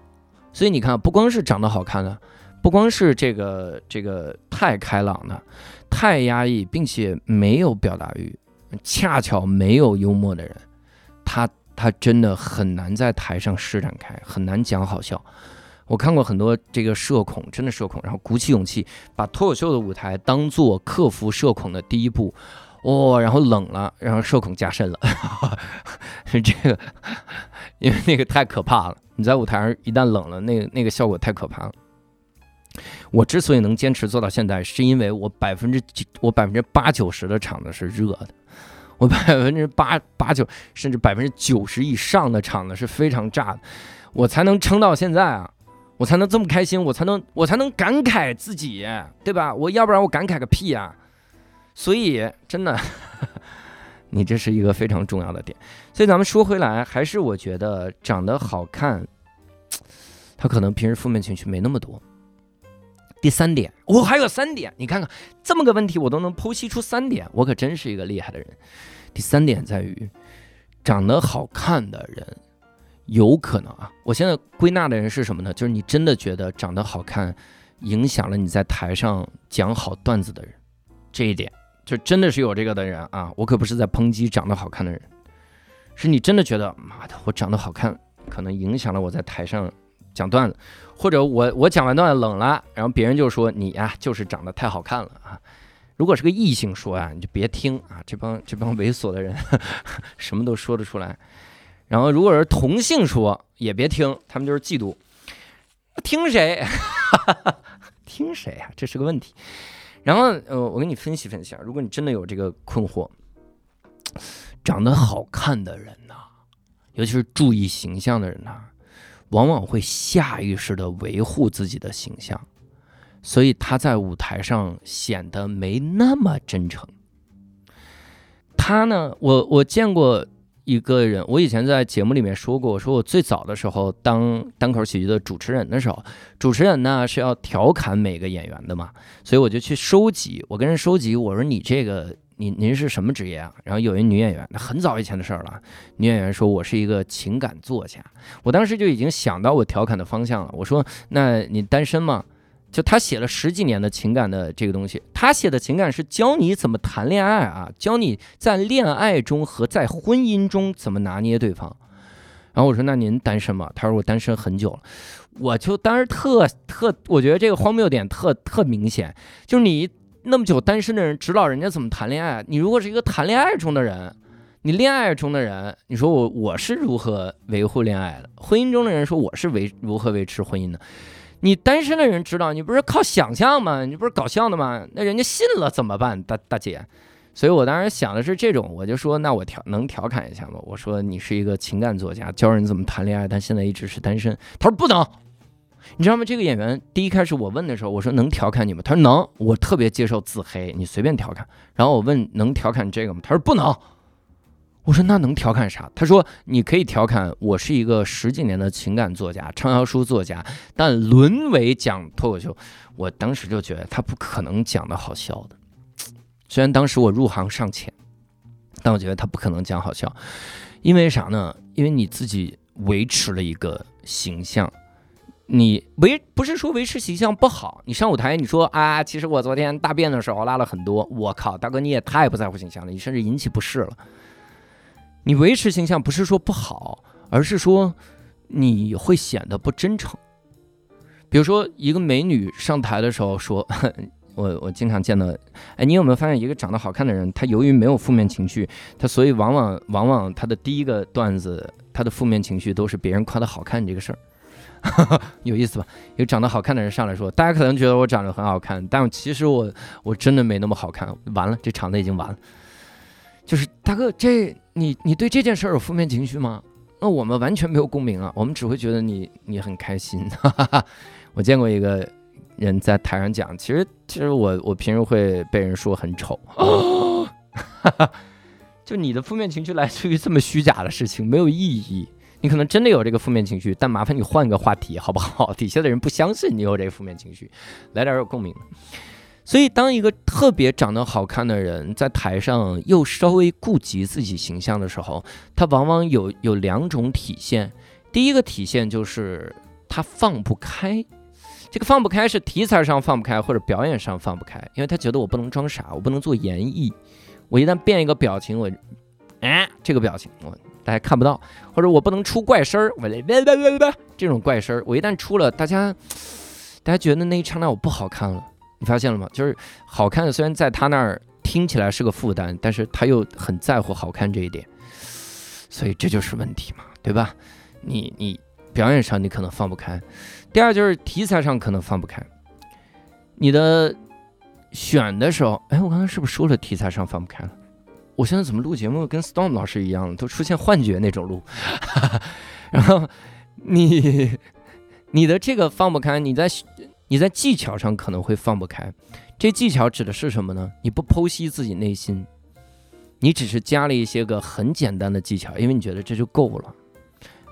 所以你看，不光是长得好看的，不光是这个这个太开朗的，太压抑，并且没有表达欲，恰巧没有幽默的人，他他真的很难在台上施展开，很难讲好笑。我看过很多这个社恐，真的社恐，然后鼓起勇气把脱口秀的舞台当做克服社恐的第一步。哦，然后冷了，然后社恐加深了，这个，因为那个太可怕了。你在舞台上一旦冷了，那个那个效果太可怕了。我之所以能坚持做到现在，是因为我百分之我百分之八九十的场子是热的，我百分之八八九甚至百分之九十以上的场子是非常炸的，我才能撑到现在啊，我才能这么开心，我才能我才能感慨自己，对吧？我要不然我感慨个屁呀！所以，真的，你这是一个非常重要的点。所以咱们说回来，还是我觉得长得好看，他可能平时负面情绪没那么多。第三点，我还有三点，你看看这么个问题，我都能剖析出三点，我可真是一个厉害的人。第三点在于，长得好看的人，有可能啊，我现在归纳的人是什么呢？就是你真的觉得长得好看，影响了你在台上讲好段子的人，这一点。就真的是有这个的人啊，我可不是在抨击长得好看的人，是你真的觉得妈的我长得好看，可能影响了我在台上讲段子，或者我我讲完段子冷了，然后别人就说你呀就是长得太好看了啊。如果是个异性说呀，你就别听啊，这帮这帮猥琐的人 [LAUGHS] 什么都说得出来。然后如果是同性说也别听，他们就是嫉妒，听谁？[LAUGHS] 听谁啊？这是个问题。然后，呃，我给你分析分析啊。如果你真的有这个困惑，长得好看的人呐，尤其是注意形象的人呐，往往会下意识的维护自己的形象，所以他在舞台上显得没那么真诚。他呢，我我见过。一个人，我以前在节目里面说过，我说我最早的时候当单口喜剧的主持人的时候，主持人呢是要调侃每个演员的嘛，所以我就去收集，我跟人收集，我说你这个，您您是什么职业啊？然后有一女演员，那很早以前的事儿了，女演员说我是一个情感作家，我当时就已经想到我调侃的方向了，我说那你单身吗？就他写了十几年的情感的这个东西，他写的情感是教你怎么谈恋爱啊，教你在恋爱中和在婚姻中怎么拿捏对方。然后我说：“那您单身吗？”他说：“我单身很久了。”我就当时特特，我觉得这个荒谬点特特明显，就是你那么久单身的人指导人家怎么谈恋爱。你如果是一个谈恋爱中的人，你恋爱中的人，你说我我是如何维护恋爱的？婚姻中的人说我是维如何维持婚姻的？你单身的人知道，你不是靠想象吗？你不是搞笑的吗？那人家信了怎么办，大大姐？所以我当时想的是这种，我就说，那我调能调侃一下吗？我说你是一个情感作家，教人怎么谈恋爱，但现在一直是单身。他说不能，你知道吗？这个演员第一开始我问的时候，我说能调侃你吗？他说能，我特别接受自黑，你随便调侃。然后我问能调侃这个吗？他说不能。我说那能调侃啥？他说你可以调侃我是一个十几年的情感作家、畅销书作家，但沦为讲脱口秀。我当时就觉得他不可能讲的好笑的。虽然当时我入行尚浅，但我觉得他不可能讲好笑，因为啥呢？因为你自己维持了一个形象，你维不是说维持形象不好。你上舞台你说啊，其实我昨天大便的时候拉了很多。我靠，大哥你也太不在乎形象了，你甚至引起不适了。你维持形象不是说不好，而是说你会显得不真诚。比如说，一个美女上台的时候说：“ [LAUGHS] 我我经常见到，哎，你有没有发现一个长得好看的人，他由于没有负面情绪，他所以往往往往他的第一个段子，他的负面情绪都是别人夸他好看这个事儿，[LAUGHS] 有意思吧？一个长得好看的人上来说，大家可能觉得我长得很好看，但其实我我真的没那么好看。完了，这场子已经完了。就是大哥这。你你对这件事儿有负面情绪吗？那我们完全没有共鸣啊，我们只会觉得你你很开心。哈哈哈。我见过一个人在台上讲，其实其实我我平时会被人说很丑，哈哈，就你的负面情绪来自于这么虚假的事情，没有意义。你可能真的有这个负面情绪，但麻烦你换个话题好不好？[LAUGHS] 底下的人不相信你有这个负面情绪，来点有共鸣的。所以，当一个特别长得好看的人在台上又稍微顾及自己形象的时候，他往往有有两种体现。第一个体现就是他放不开，这个放不开是题材上放不开，或者表演上放不开，因为他觉得我不能装傻，我不能做演绎，我一旦变一个表情，我，哎，这个表情我大家看不到，或者我不能出怪声儿，我这种怪声儿，我一旦出了，大家大家觉得那一刹那我不好看了。你发现了吗？就是好看的，虽然在他那儿听起来是个负担，但是他又很在乎好看这一点，所以这就是问题嘛，对吧？你你表演上你可能放不开，第二就是题材上可能放不开。你的选的时候，哎，我刚才是不是说了题材上放不开了？我现在怎么录节目跟 Storm 老师一样，都出现幻觉那种录？[LAUGHS] 然后你你的这个放不开，你在。你在技巧上可能会放不开，这技巧指的是什么呢？你不剖析自己内心，你只是加了一些个很简单的技巧，因为你觉得这就够了。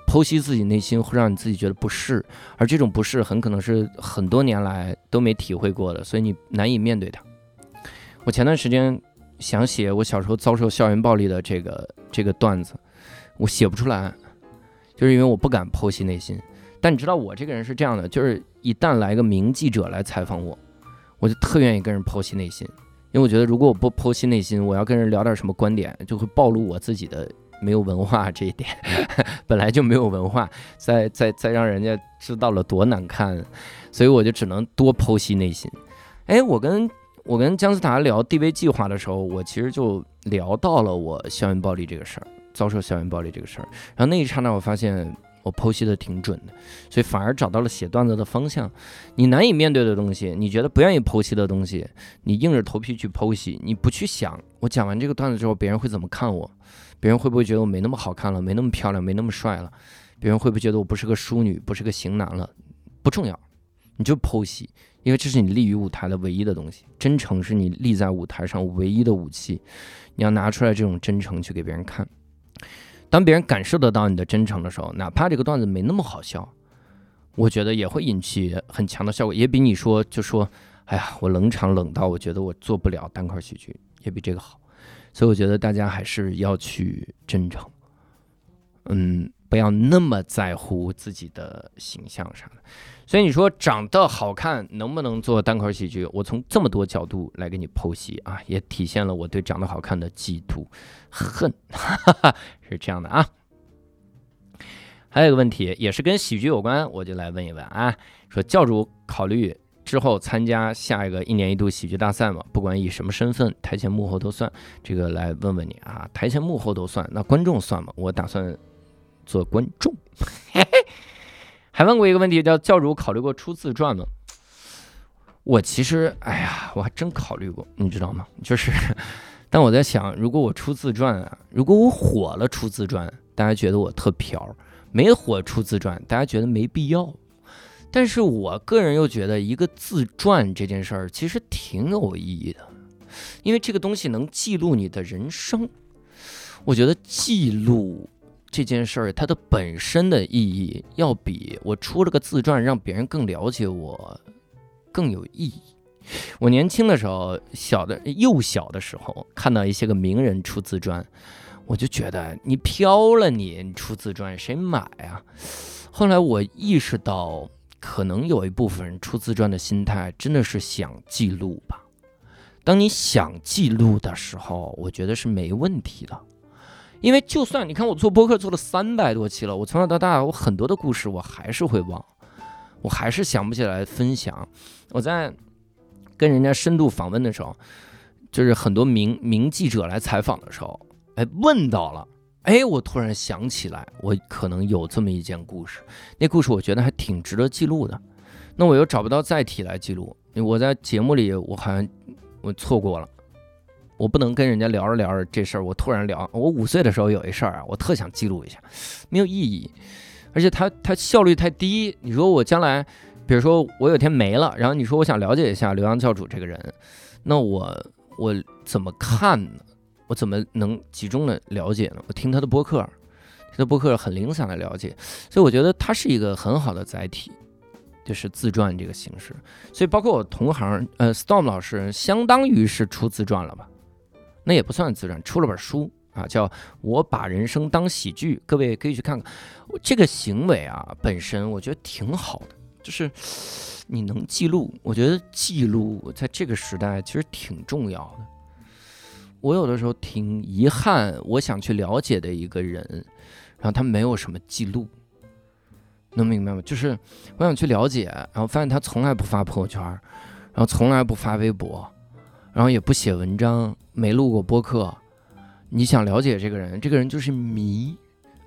剖析自己内心会让你自己觉得不适，而这种不适很可能是很多年来都没体会过的，所以你难以面对它。我前段时间想写我小时候遭受校园暴力的这个这个段子，我写不出来，就是因为我不敢剖析内心。但你知道我这个人是这样的，就是一旦来个名记者来采访我，我就特愿意跟人剖析内心，因为我觉得如果我不剖析内心，我要跟人聊点什么观点，就会暴露我自己的没有文化这一点，[LAUGHS] 本来就没有文化，再再再让人家知道了多难看，所以我就只能多剖析内心。哎，我跟我跟姜思达聊 DV 计划的时候，我其实就聊到了我校园暴力这个事儿，遭受校园暴力这个事儿，然后那一刹那我发现。我剖析的挺准的，所以反而找到了写段子的方向。你难以面对的东西，你觉得不愿意剖析的东西，你硬着头皮去剖析，你不去想，我讲完这个段子之后，别人会怎么看我？别人会不会觉得我没那么好看了，没那么漂亮，没那么帅了？别人会不会觉得我不是个淑女，不是个型男了？不重要，你就剖析，因为这是你立于舞台的唯一的东西。真诚是你立在舞台上唯一的武器，你要拿出来这种真诚去给别人看。当别人感受得到你的真诚的时候，哪怕这个段子没那么好笑，我觉得也会引起很强的效果，也比你说就说，哎呀，我冷场冷到我觉得我做不了单口喜剧，也比这个好。所以我觉得大家还是要去真诚，嗯，不要那么在乎自己的形象啥的。所以你说长得好看能不能做单口喜剧？我从这么多角度来给你剖析啊，也体现了我对长得好看的嫉妒、恨，[LAUGHS] 是这样的啊。还有一个问题也是跟喜剧有关，我就来问一问啊。说教主考虑之后参加下一个一年一度喜剧大赛吗？不管以什么身份，台前幕后都算。这个来问问你啊，台前幕后都算，那观众算吗？我打算做观众。[LAUGHS] 还问过一个问题，叫教主考虑过出自传吗？我其实，哎呀，我还真考虑过，你知道吗？就是，[LAUGHS] 但我在想，如果我出自传啊，如果我火了出自传，大家觉得我特嫖；没火出自传，大家觉得没必要。但是我个人又觉得，一个自传这件事儿其实挺有意义的，因为这个东西能记录你的人生。我觉得记录。这件事儿，它的本身的意义要比我出了个自传让别人更了解我更有意义。我年轻的时候，小的幼小的时候，看到一些个名人出自传，我就觉得你飘了，你你出自传谁买啊？后来我意识到，可能有一部分人出自传的心态真的是想记录吧。当你想记录的时候，我觉得是没问题的。因为就算你看我做播客做了三百多期了，我从小到大我很多的故事我还是会忘，我还是想不起来分享。我在跟人家深度访问的时候，就是很多名名记者来采访的时候，哎，问到了，哎，我突然想起来，我可能有这么一件故事，那故事我觉得还挺值得记录的。那我又找不到载体来记录，我在节目里我好像我错过了。我不能跟人家聊着聊着这事儿，我突然聊，我五岁的时候有一事儿啊，我特想记录一下，没有意义，而且它它效率太低。你说我将来，比如说我有天没了，然后你说我想了解一下刘洋教主这个人，那我我怎么看呢？我怎么能集中的了解呢？我听他的播客，听他播客很零散的了解，所以我觉得他是一个很好的载体。就是自传这个形式，所以包括我同行，呃，Storm 老师相当于是出自传了吧？那也不算自传，出了本书啊，叫我把人生当喜剧。各位可以去看看，这个行为啊，本身我觉得挺好的，就是你能记录，我觉得记录在这个时代其实挺重要的。我有的时候挺遗憾，我想去了解的一个人，然后他没有什么记录。能明白吗？就是我想去了解，然后发现他从来不发朋友圈，然后从来不发微博，然后也不写文章，没录过播客。你想了解这个人，这个人就是迷，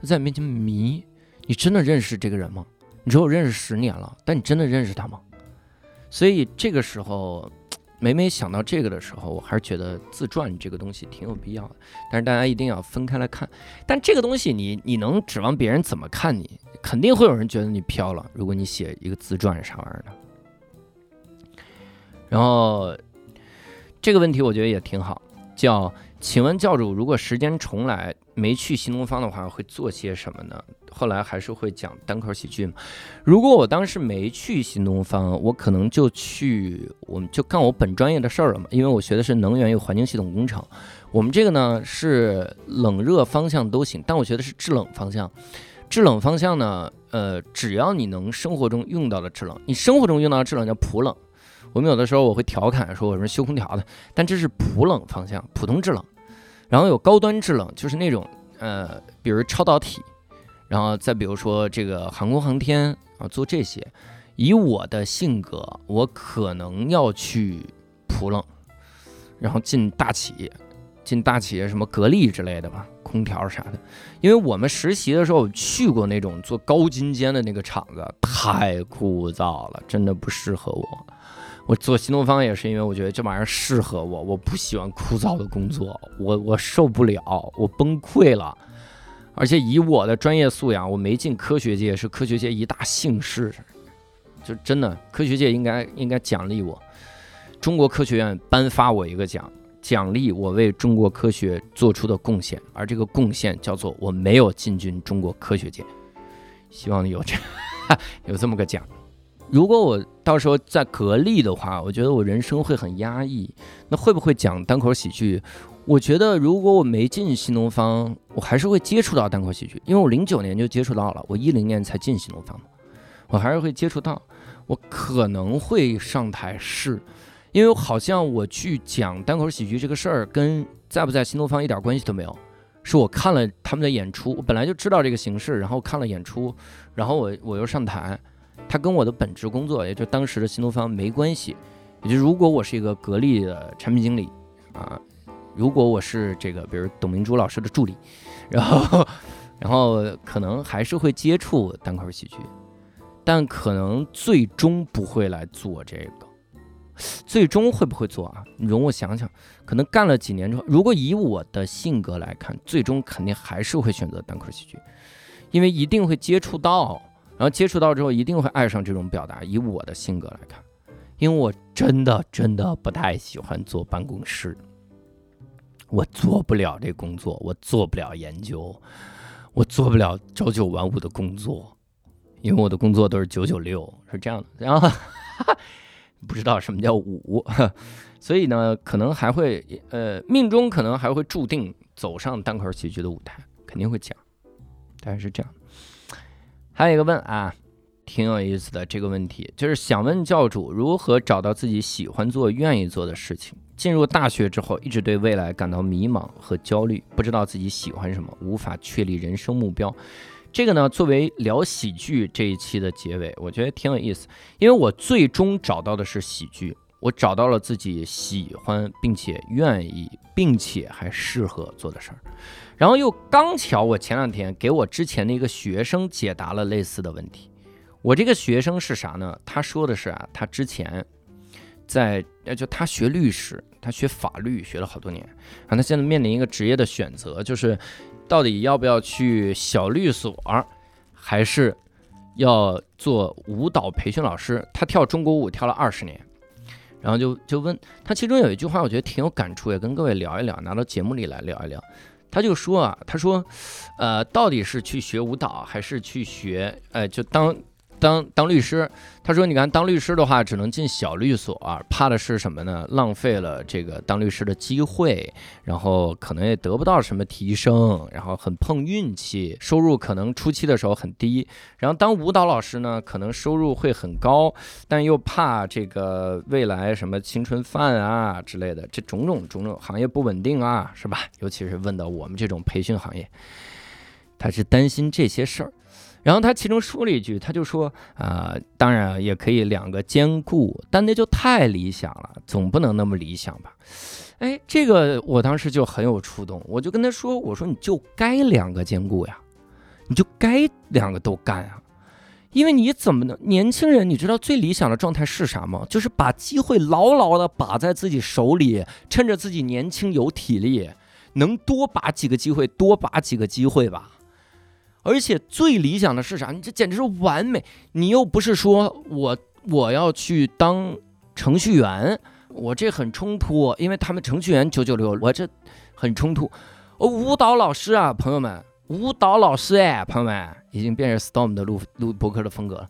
在你面前迷。你真的认识这个人吗？你说我认识十年了，但你真的认识他吗？所以这个时候。每每想到这个的时候，我还是觉得自传这个东西挺有必要的。但是大家一定要分开来看。但这个东西，你你能指望别人怎么看你？肯定会有人觉得你飘了。如果你写一个自传啥玩意儿的。然后这个问题我觉得也挺好，叫请问教主，如果时间重来，没去新东方的话，会做些什么呢？后来还是会讲单口喜剧嘛？如果我当时没去新东方，我可能就去，我们就干我本专业的事儿了嘛。因为我学的是能源与环境系统工程，我们这个呢是冷热方向都行，但我学的是制冷方向。制冷方向呢，呃，只要你能生活中用到的制冷，你生活中用到的制冷叫普冷。我们有的时候我会调侃说我是修空调的，但这是普冷方向，普通制冷。然后有高端制冷，就是那种呃，比如超导体。然后再比如说这个航空航天啊，做这些，以我的性格，我可能要去普冷，然后进大企业，进大企业什么格力之类的吧，空调啥的。因为我们实习的时候去过那种做高精尖的那个厂子，太枯燥了，真的不适合我。我做新东方也是因为我觉得这玩意儿适合我，我不喜欢枯燥的工作，我我受不了，我崩溃了。而且以我的专业素养，我没进科学界是科学界一大幸事，就真的科学界应该应该奖励我，中国科学院颁发我一个奖，奖励我为中国科学做出的贡献，而这个贡献叫做我没有进军中国科学界，希望有这 [LAUGHS] 有这么个奖。如果我到时候在格力的话，我觉得我人生会很压抑，那会不会讲单口喜剧？我觉得，如果我没进新东方，我还是会接触到单口喜剧，因为我零九年就接触到了，我一零年才进新东方我还是会接触到，我可能会上台试，因为好像我去讲单口喜剧这个事儿，跟在不在新东方一点关系都没有，是我看了他们的演出，我本来就知道这个形式，然后看了演出，然后我我又上台，它跟我的本职工作，也就当时的新东方没关系，也就如果我是一个格力的产品经理啊。如果我是这个，比如董明珠老师的助理，[LAUGHS] 然后，[LAUGHS] 然后可能还是会接触单口喜剧，但可能最终不会来做这个。最终会不会做啊？你容我想想，可能干了几年之后，如果以我的性格来看，最终肯定还是会选择单口喜剧，因为一定会接触到，然后接触到之后一定会爱上这种表达。以我的性格来看，因为我真的真的不太喜欢坐办公室。我做不了这工作，我做不了研究，我做不了朝九晚五的工作，因为我的工作都是九九六，是这样的。然后 [LAUGHS] 不知道什么叫五，[LAUGHS] 所以呢，可能还会呃，命中可能还会注定走上单口喜剧的舞台，肯定会讲，大概是这样。还有一个问啊，挺有意思的这个问题，就是想问教主如何找到自己喜欢做、愿意做的事情。进入大学之后，一直对未来感到迷茫和焦虑，不知道自己喜欢什么，无法确立人生目标。这个呢，作为聊喜剧这一期的结尾，我觉得挺有意思，因为我最终找到的是喜剧，我找到了自己喜欢并且愿意并且还适合做的事儿。然后又刚巧，我前两天给我之前的一个学生解答了类似的问题。我这个学生是啥呢？他说的是啊，他之前。在，就他学律师，他学法律学了好多年，然后他现在面临一个职业的选择，就是到底要不要去小律所，还是要做舞蹈培训老师？他跳中国舞跳了二十年，然后就就问他，其中有一句话我觉得挺有感触，也跟各位聊一聊，拿到节目里来聊一聊。他就说啊，他说，呃，到底是去学舞蹈，还是去学，呃，就当。当当律师，他说：“你看，当律师的话，只能进小律所，怕的是什么呢？浪费了这个当律师的机会，然后可能也得不到什么提升，然后很碰运气，收入可能初期的时候很低。然后当舞蹈老师呢，可能收入会很高，但又怕这个未来什么青春饭啊之类的，这种种种种行业不稳定啊，是吧？尤其是问到我们这种培训行业，他是担心这些事儿。”然后他其中说了一句，他就说啊，当然也可以两个兼顾，但那就太理想了，总不能那么理想吧？哎，这个我当时就很有触动，我就跟他说，我说你就该两个兼顾呀，你就该两个都干啊，因为你怎么能年轻人？你知道最理想的状态是啥吗？就是把机会牢牢的把在自己手里，趁着自己年轻有体力，能多把几个机会，多把几个机会吧。而且最理想的是啥？你这简直是完美！你又不是说我我要去当程序员，我这很冲突，因为他们程序员九九六，我这很冲突。哦，舞蹈老师啊，朋友们，舞蹈老师哎，朋友们，已经变成 Storm 的录录博客的风格了。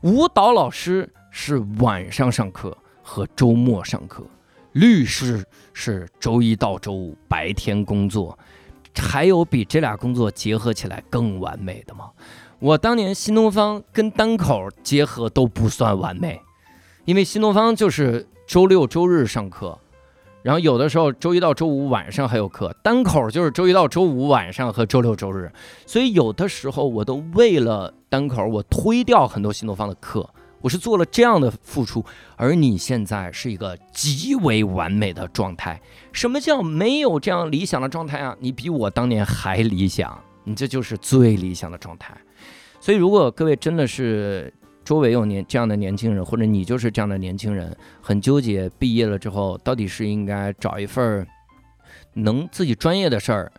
舞蹈老师是晚上上课和周末上课，律师是周一到周五白天工作。还有比这俩工作结合起来更完美的吗？我当年新东方跟单口结合都不算完美，因为新东方就是周六周日上课，然后有的时候周一到周五晚上还有课，单口就是周一到周五晚上和周六周日，所以有的时候我都为了单口我推掉很多新东方的课。我是做了这样的付出，而你现在是一个极为完美的状态。什么叫没有这样理想的状态啊？你比我当年还理想，你这就是最理想的状态。所以，如果各位真的是周围有年这样的年轻人，或者你就是这样的年轻人，很纠结，毕业了之后到底是应该找一份能自己专业的事儿。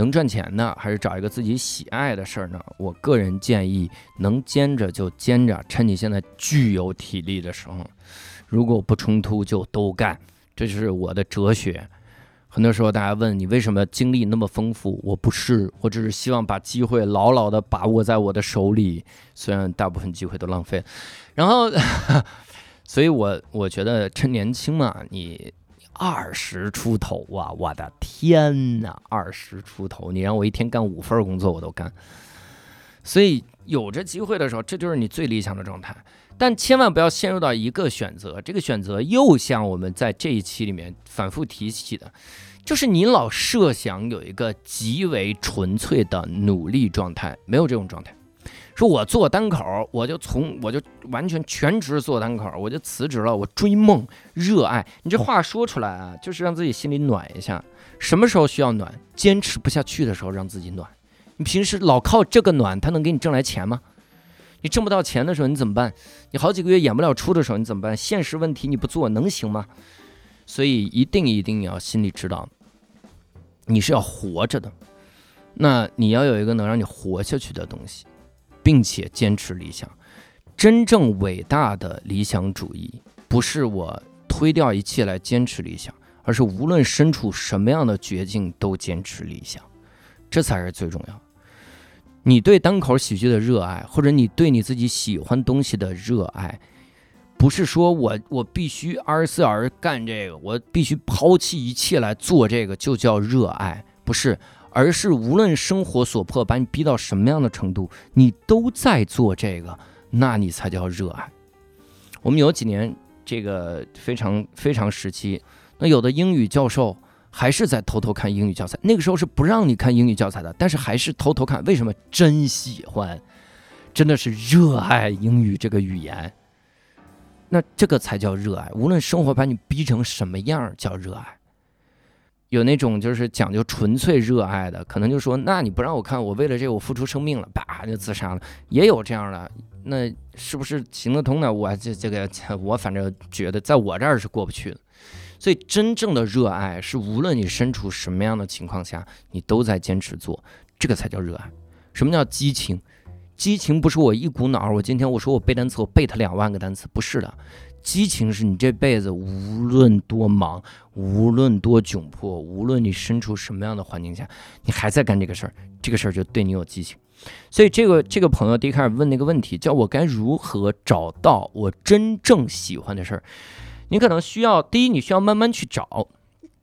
能赚钱的，还是找一个自己喜爱的事儿呢？我个人建议，能兼着就兼着，趁你现在具有体力的时候，如果不冲突就都干，这就是我的哲学。很多时候大家问你为什么经历那么丰富，我不是，我只是希望把机会牢牢的把握在我的手里，虽然大部分机会都浪费。然后，[LAUGHS] 所以我我觉得趁年轻嘛，你。二十出头啊！我的天哪，二十出头，你让我一天干五份工作我都干。所以有这机会的时候，这就是你最理想的状态。但千万不要陷入到一个选择，这个选择又像我们在这一期里面反复提起的，就是你老设想有一个极为纯粹的努力状态，没有这种状态。说我做单口，我就从我就完全全职做单口，我就辞职了，我追梦热爱。你这话说出来啊，就是让自己心里暖一下。什么时候需要暖？坚持不下去的时候，让自己暖。你平时老靠这个暖，它能给你挣来钱吗？你挣不到钱的时候，你怎么办？你好几个月演不了出的时候，你怎么办？现实问题你不做能行吗？所以一定一定要心里知道，你是要活着的，那你要有一个能让你活下去的东西。并且坚持理想，真正伟大的理想主义，不是我推掉一切来坚持理想，而是无论身处什么样的绝境都坚持理想，这才是最重要。你对单口喜剧的热爱，或者你对你自己喜欢东西的热爱，不是说我我必须二十四小时干这个，我必须抛弃一切来做这个，就叫热爱，不是。而是无论生活所迫把你逼到什么样的程度，你都在做这个，那你才叫热爱。我们有几年这个非常非常时期，那有的英语教授还是在偷偷看英语教材。那个时候是不让你看英语教材的，但是还是偷偷看。为什么？真喜欢，真的是热爱英语这个语言。那这个才叫热爱。无论生活把你逼成什么样，叫热爱。有那种就是讲究纯粹热爱的，可能就说，那你不让我看，我为了这个我付出生命了，叭就自杀了。也有这样的，那是不是行得通呢？我这这个我反正觉得在我这儿是过不去的。所以真正的热爱是无论你身处什么样的情况下，你都在坚持做，这个才叫热爱。什么叫激情？激情不是我一股脑儿，我今天我说我背单词，我背它两万个单词，不是的。激情是你这辈子无论多忙，无论多窘迫，无论你身处什么样的环境下，你还在干这个事儿，这个事儿就对你有激情。所以这个这个朋友第一开始问那个问题，叫我该如何找到我真正喜欢的事儿？你可能需要第一，你需要慢慢去找，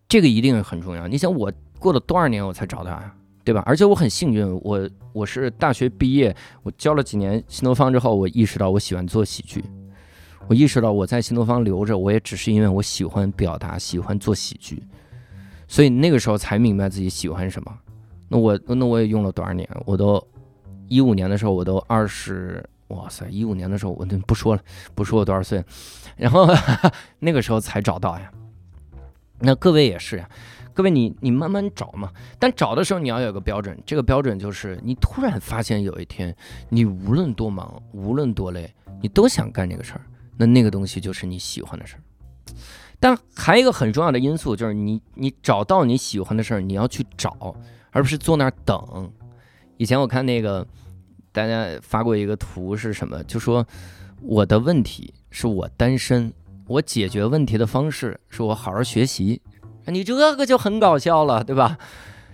这个一定很重要。你想我过了多少年我才找到呀？对吧？而且我很幸运，我我是大学毕业，我教了几年新东方之后，我意识到我喜欢做喜剧。我意识到我在新东方留着，我也只是因为我喜欢表达，喜欢做喜剧，所以那个时候才明白自己喜欢什么。那我那我也用了多少年？我都一五年的时候我都二十，哇塞！一五年的时候我都不说了，不说我多少岁，然后 [LAUGHS] 那个时候才找到呀。那各位也是呀，各位你你慢慢找嘛。但找的时候你要有个标准，这个标准就是你突然发现有一天，你无论多忙，无论多累，你都想干这个事儿。那那个东西就是你喜欢的事儿，但还有一个很重要的因素就是你你找到你喜欢的事儿，你要去找，而不是坐那儿等。以前我看那个大家发过一个图是什么，就说我的问题是我单身，我解决问题的方式是我好好学习。你这个就很搞笑了，对吧？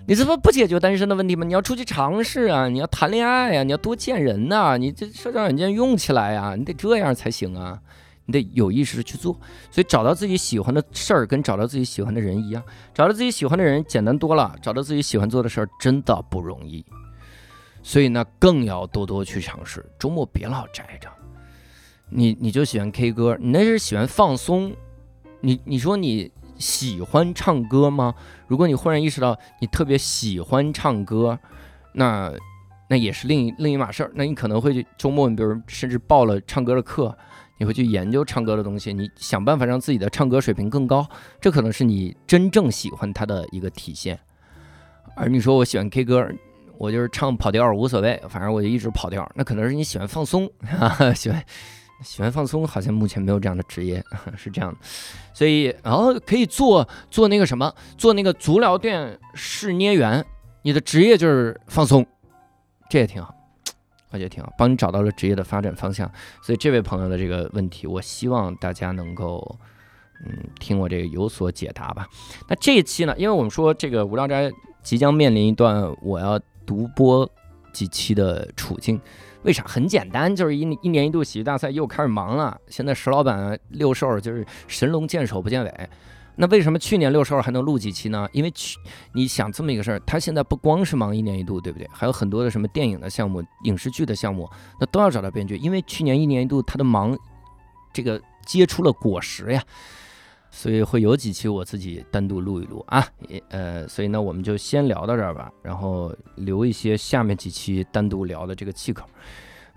你这不不解决单身的问题吗？你要出去尝试啊，你要谈恋爱呀，你要多见人呐，你这社交软件用起来呀，你得这样才行啊。你得有意识的去做，所以找到自己喜欢的事儿，跟找到自己喜欢的人一样，找到自己喜欢的人简单多了，找到自己喜欢做的事儿真的不容易，所以呢，更要多多去尝试。周末别老宅着，你你就喜欢 K 歌，你那是喜欢放松，你你说你喜欢唱歌吗？如果你忽然意识到你特别喜欢唱歌，那那也是另一另一码事儿，那你可能会去周末，你比如甚至报了唱歌的课。你会去研究唱歌的东西，你想办法让自己的唱歌水平更高，这可能是你真正喜欢它的一个体现。而你说我喜欢 K 歌，我就是唱跑调无所谓，反正我就一直跑调，那可能是你喜欢放松，[LAUGHS] 喜欢喜欢放松，好像目前没有这样的职业是这样的，所以然后可以做做那个什么，做那个足疗店试捏员，你的职业就是放松，这也挺好。我觉得挺好，帮你找到了职业的发展方向。所以这位朋友的这个问题，我希望大家能够，嗯，听我这个有所解答吧。那这一期呢，因为我们说这个无聊斋即将面临一段我要独播几期的处境，为啥？很简单，就是一一年一度喜剧大赛又开始忙了。现在石老板六兽就是神龙见首不见尾。那为什么去年六兽还能录几期呢？因为去你想这么一个事儿，他现在不光是忙一年一度，对不对？还有很多的什么电影的项目、影视剧的项目，那都要找到编剧。因为去年一年一度他的忙，这个结出了果实呀，所以会有几期我自己单独录一录啊。呃，所以呢，我们就先聊到这儿吧，然后留一些下面几期单独聊的这个气口。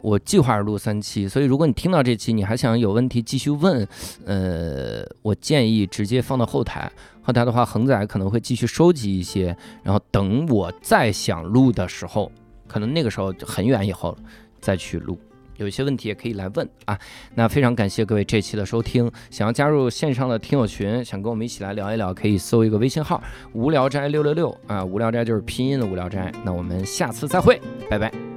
我计划录三期，所以如果你听到这期，你还想有问题继续问，呃，我建议直接放到后台。后台的话，恒仔可能会继续收集一些，然后等我再想录的时候，可能那个时候很远以后，再去录。有一些问题也可以来问啊。那非常感谢各位这期的收听，想要加入线上的听友群，想跟我们一起来聊一聊，可以搜一个微信号“无聊斋六六六”啊，无聊斋就是拼音的无聊斋。那我们下次再会，拜拜。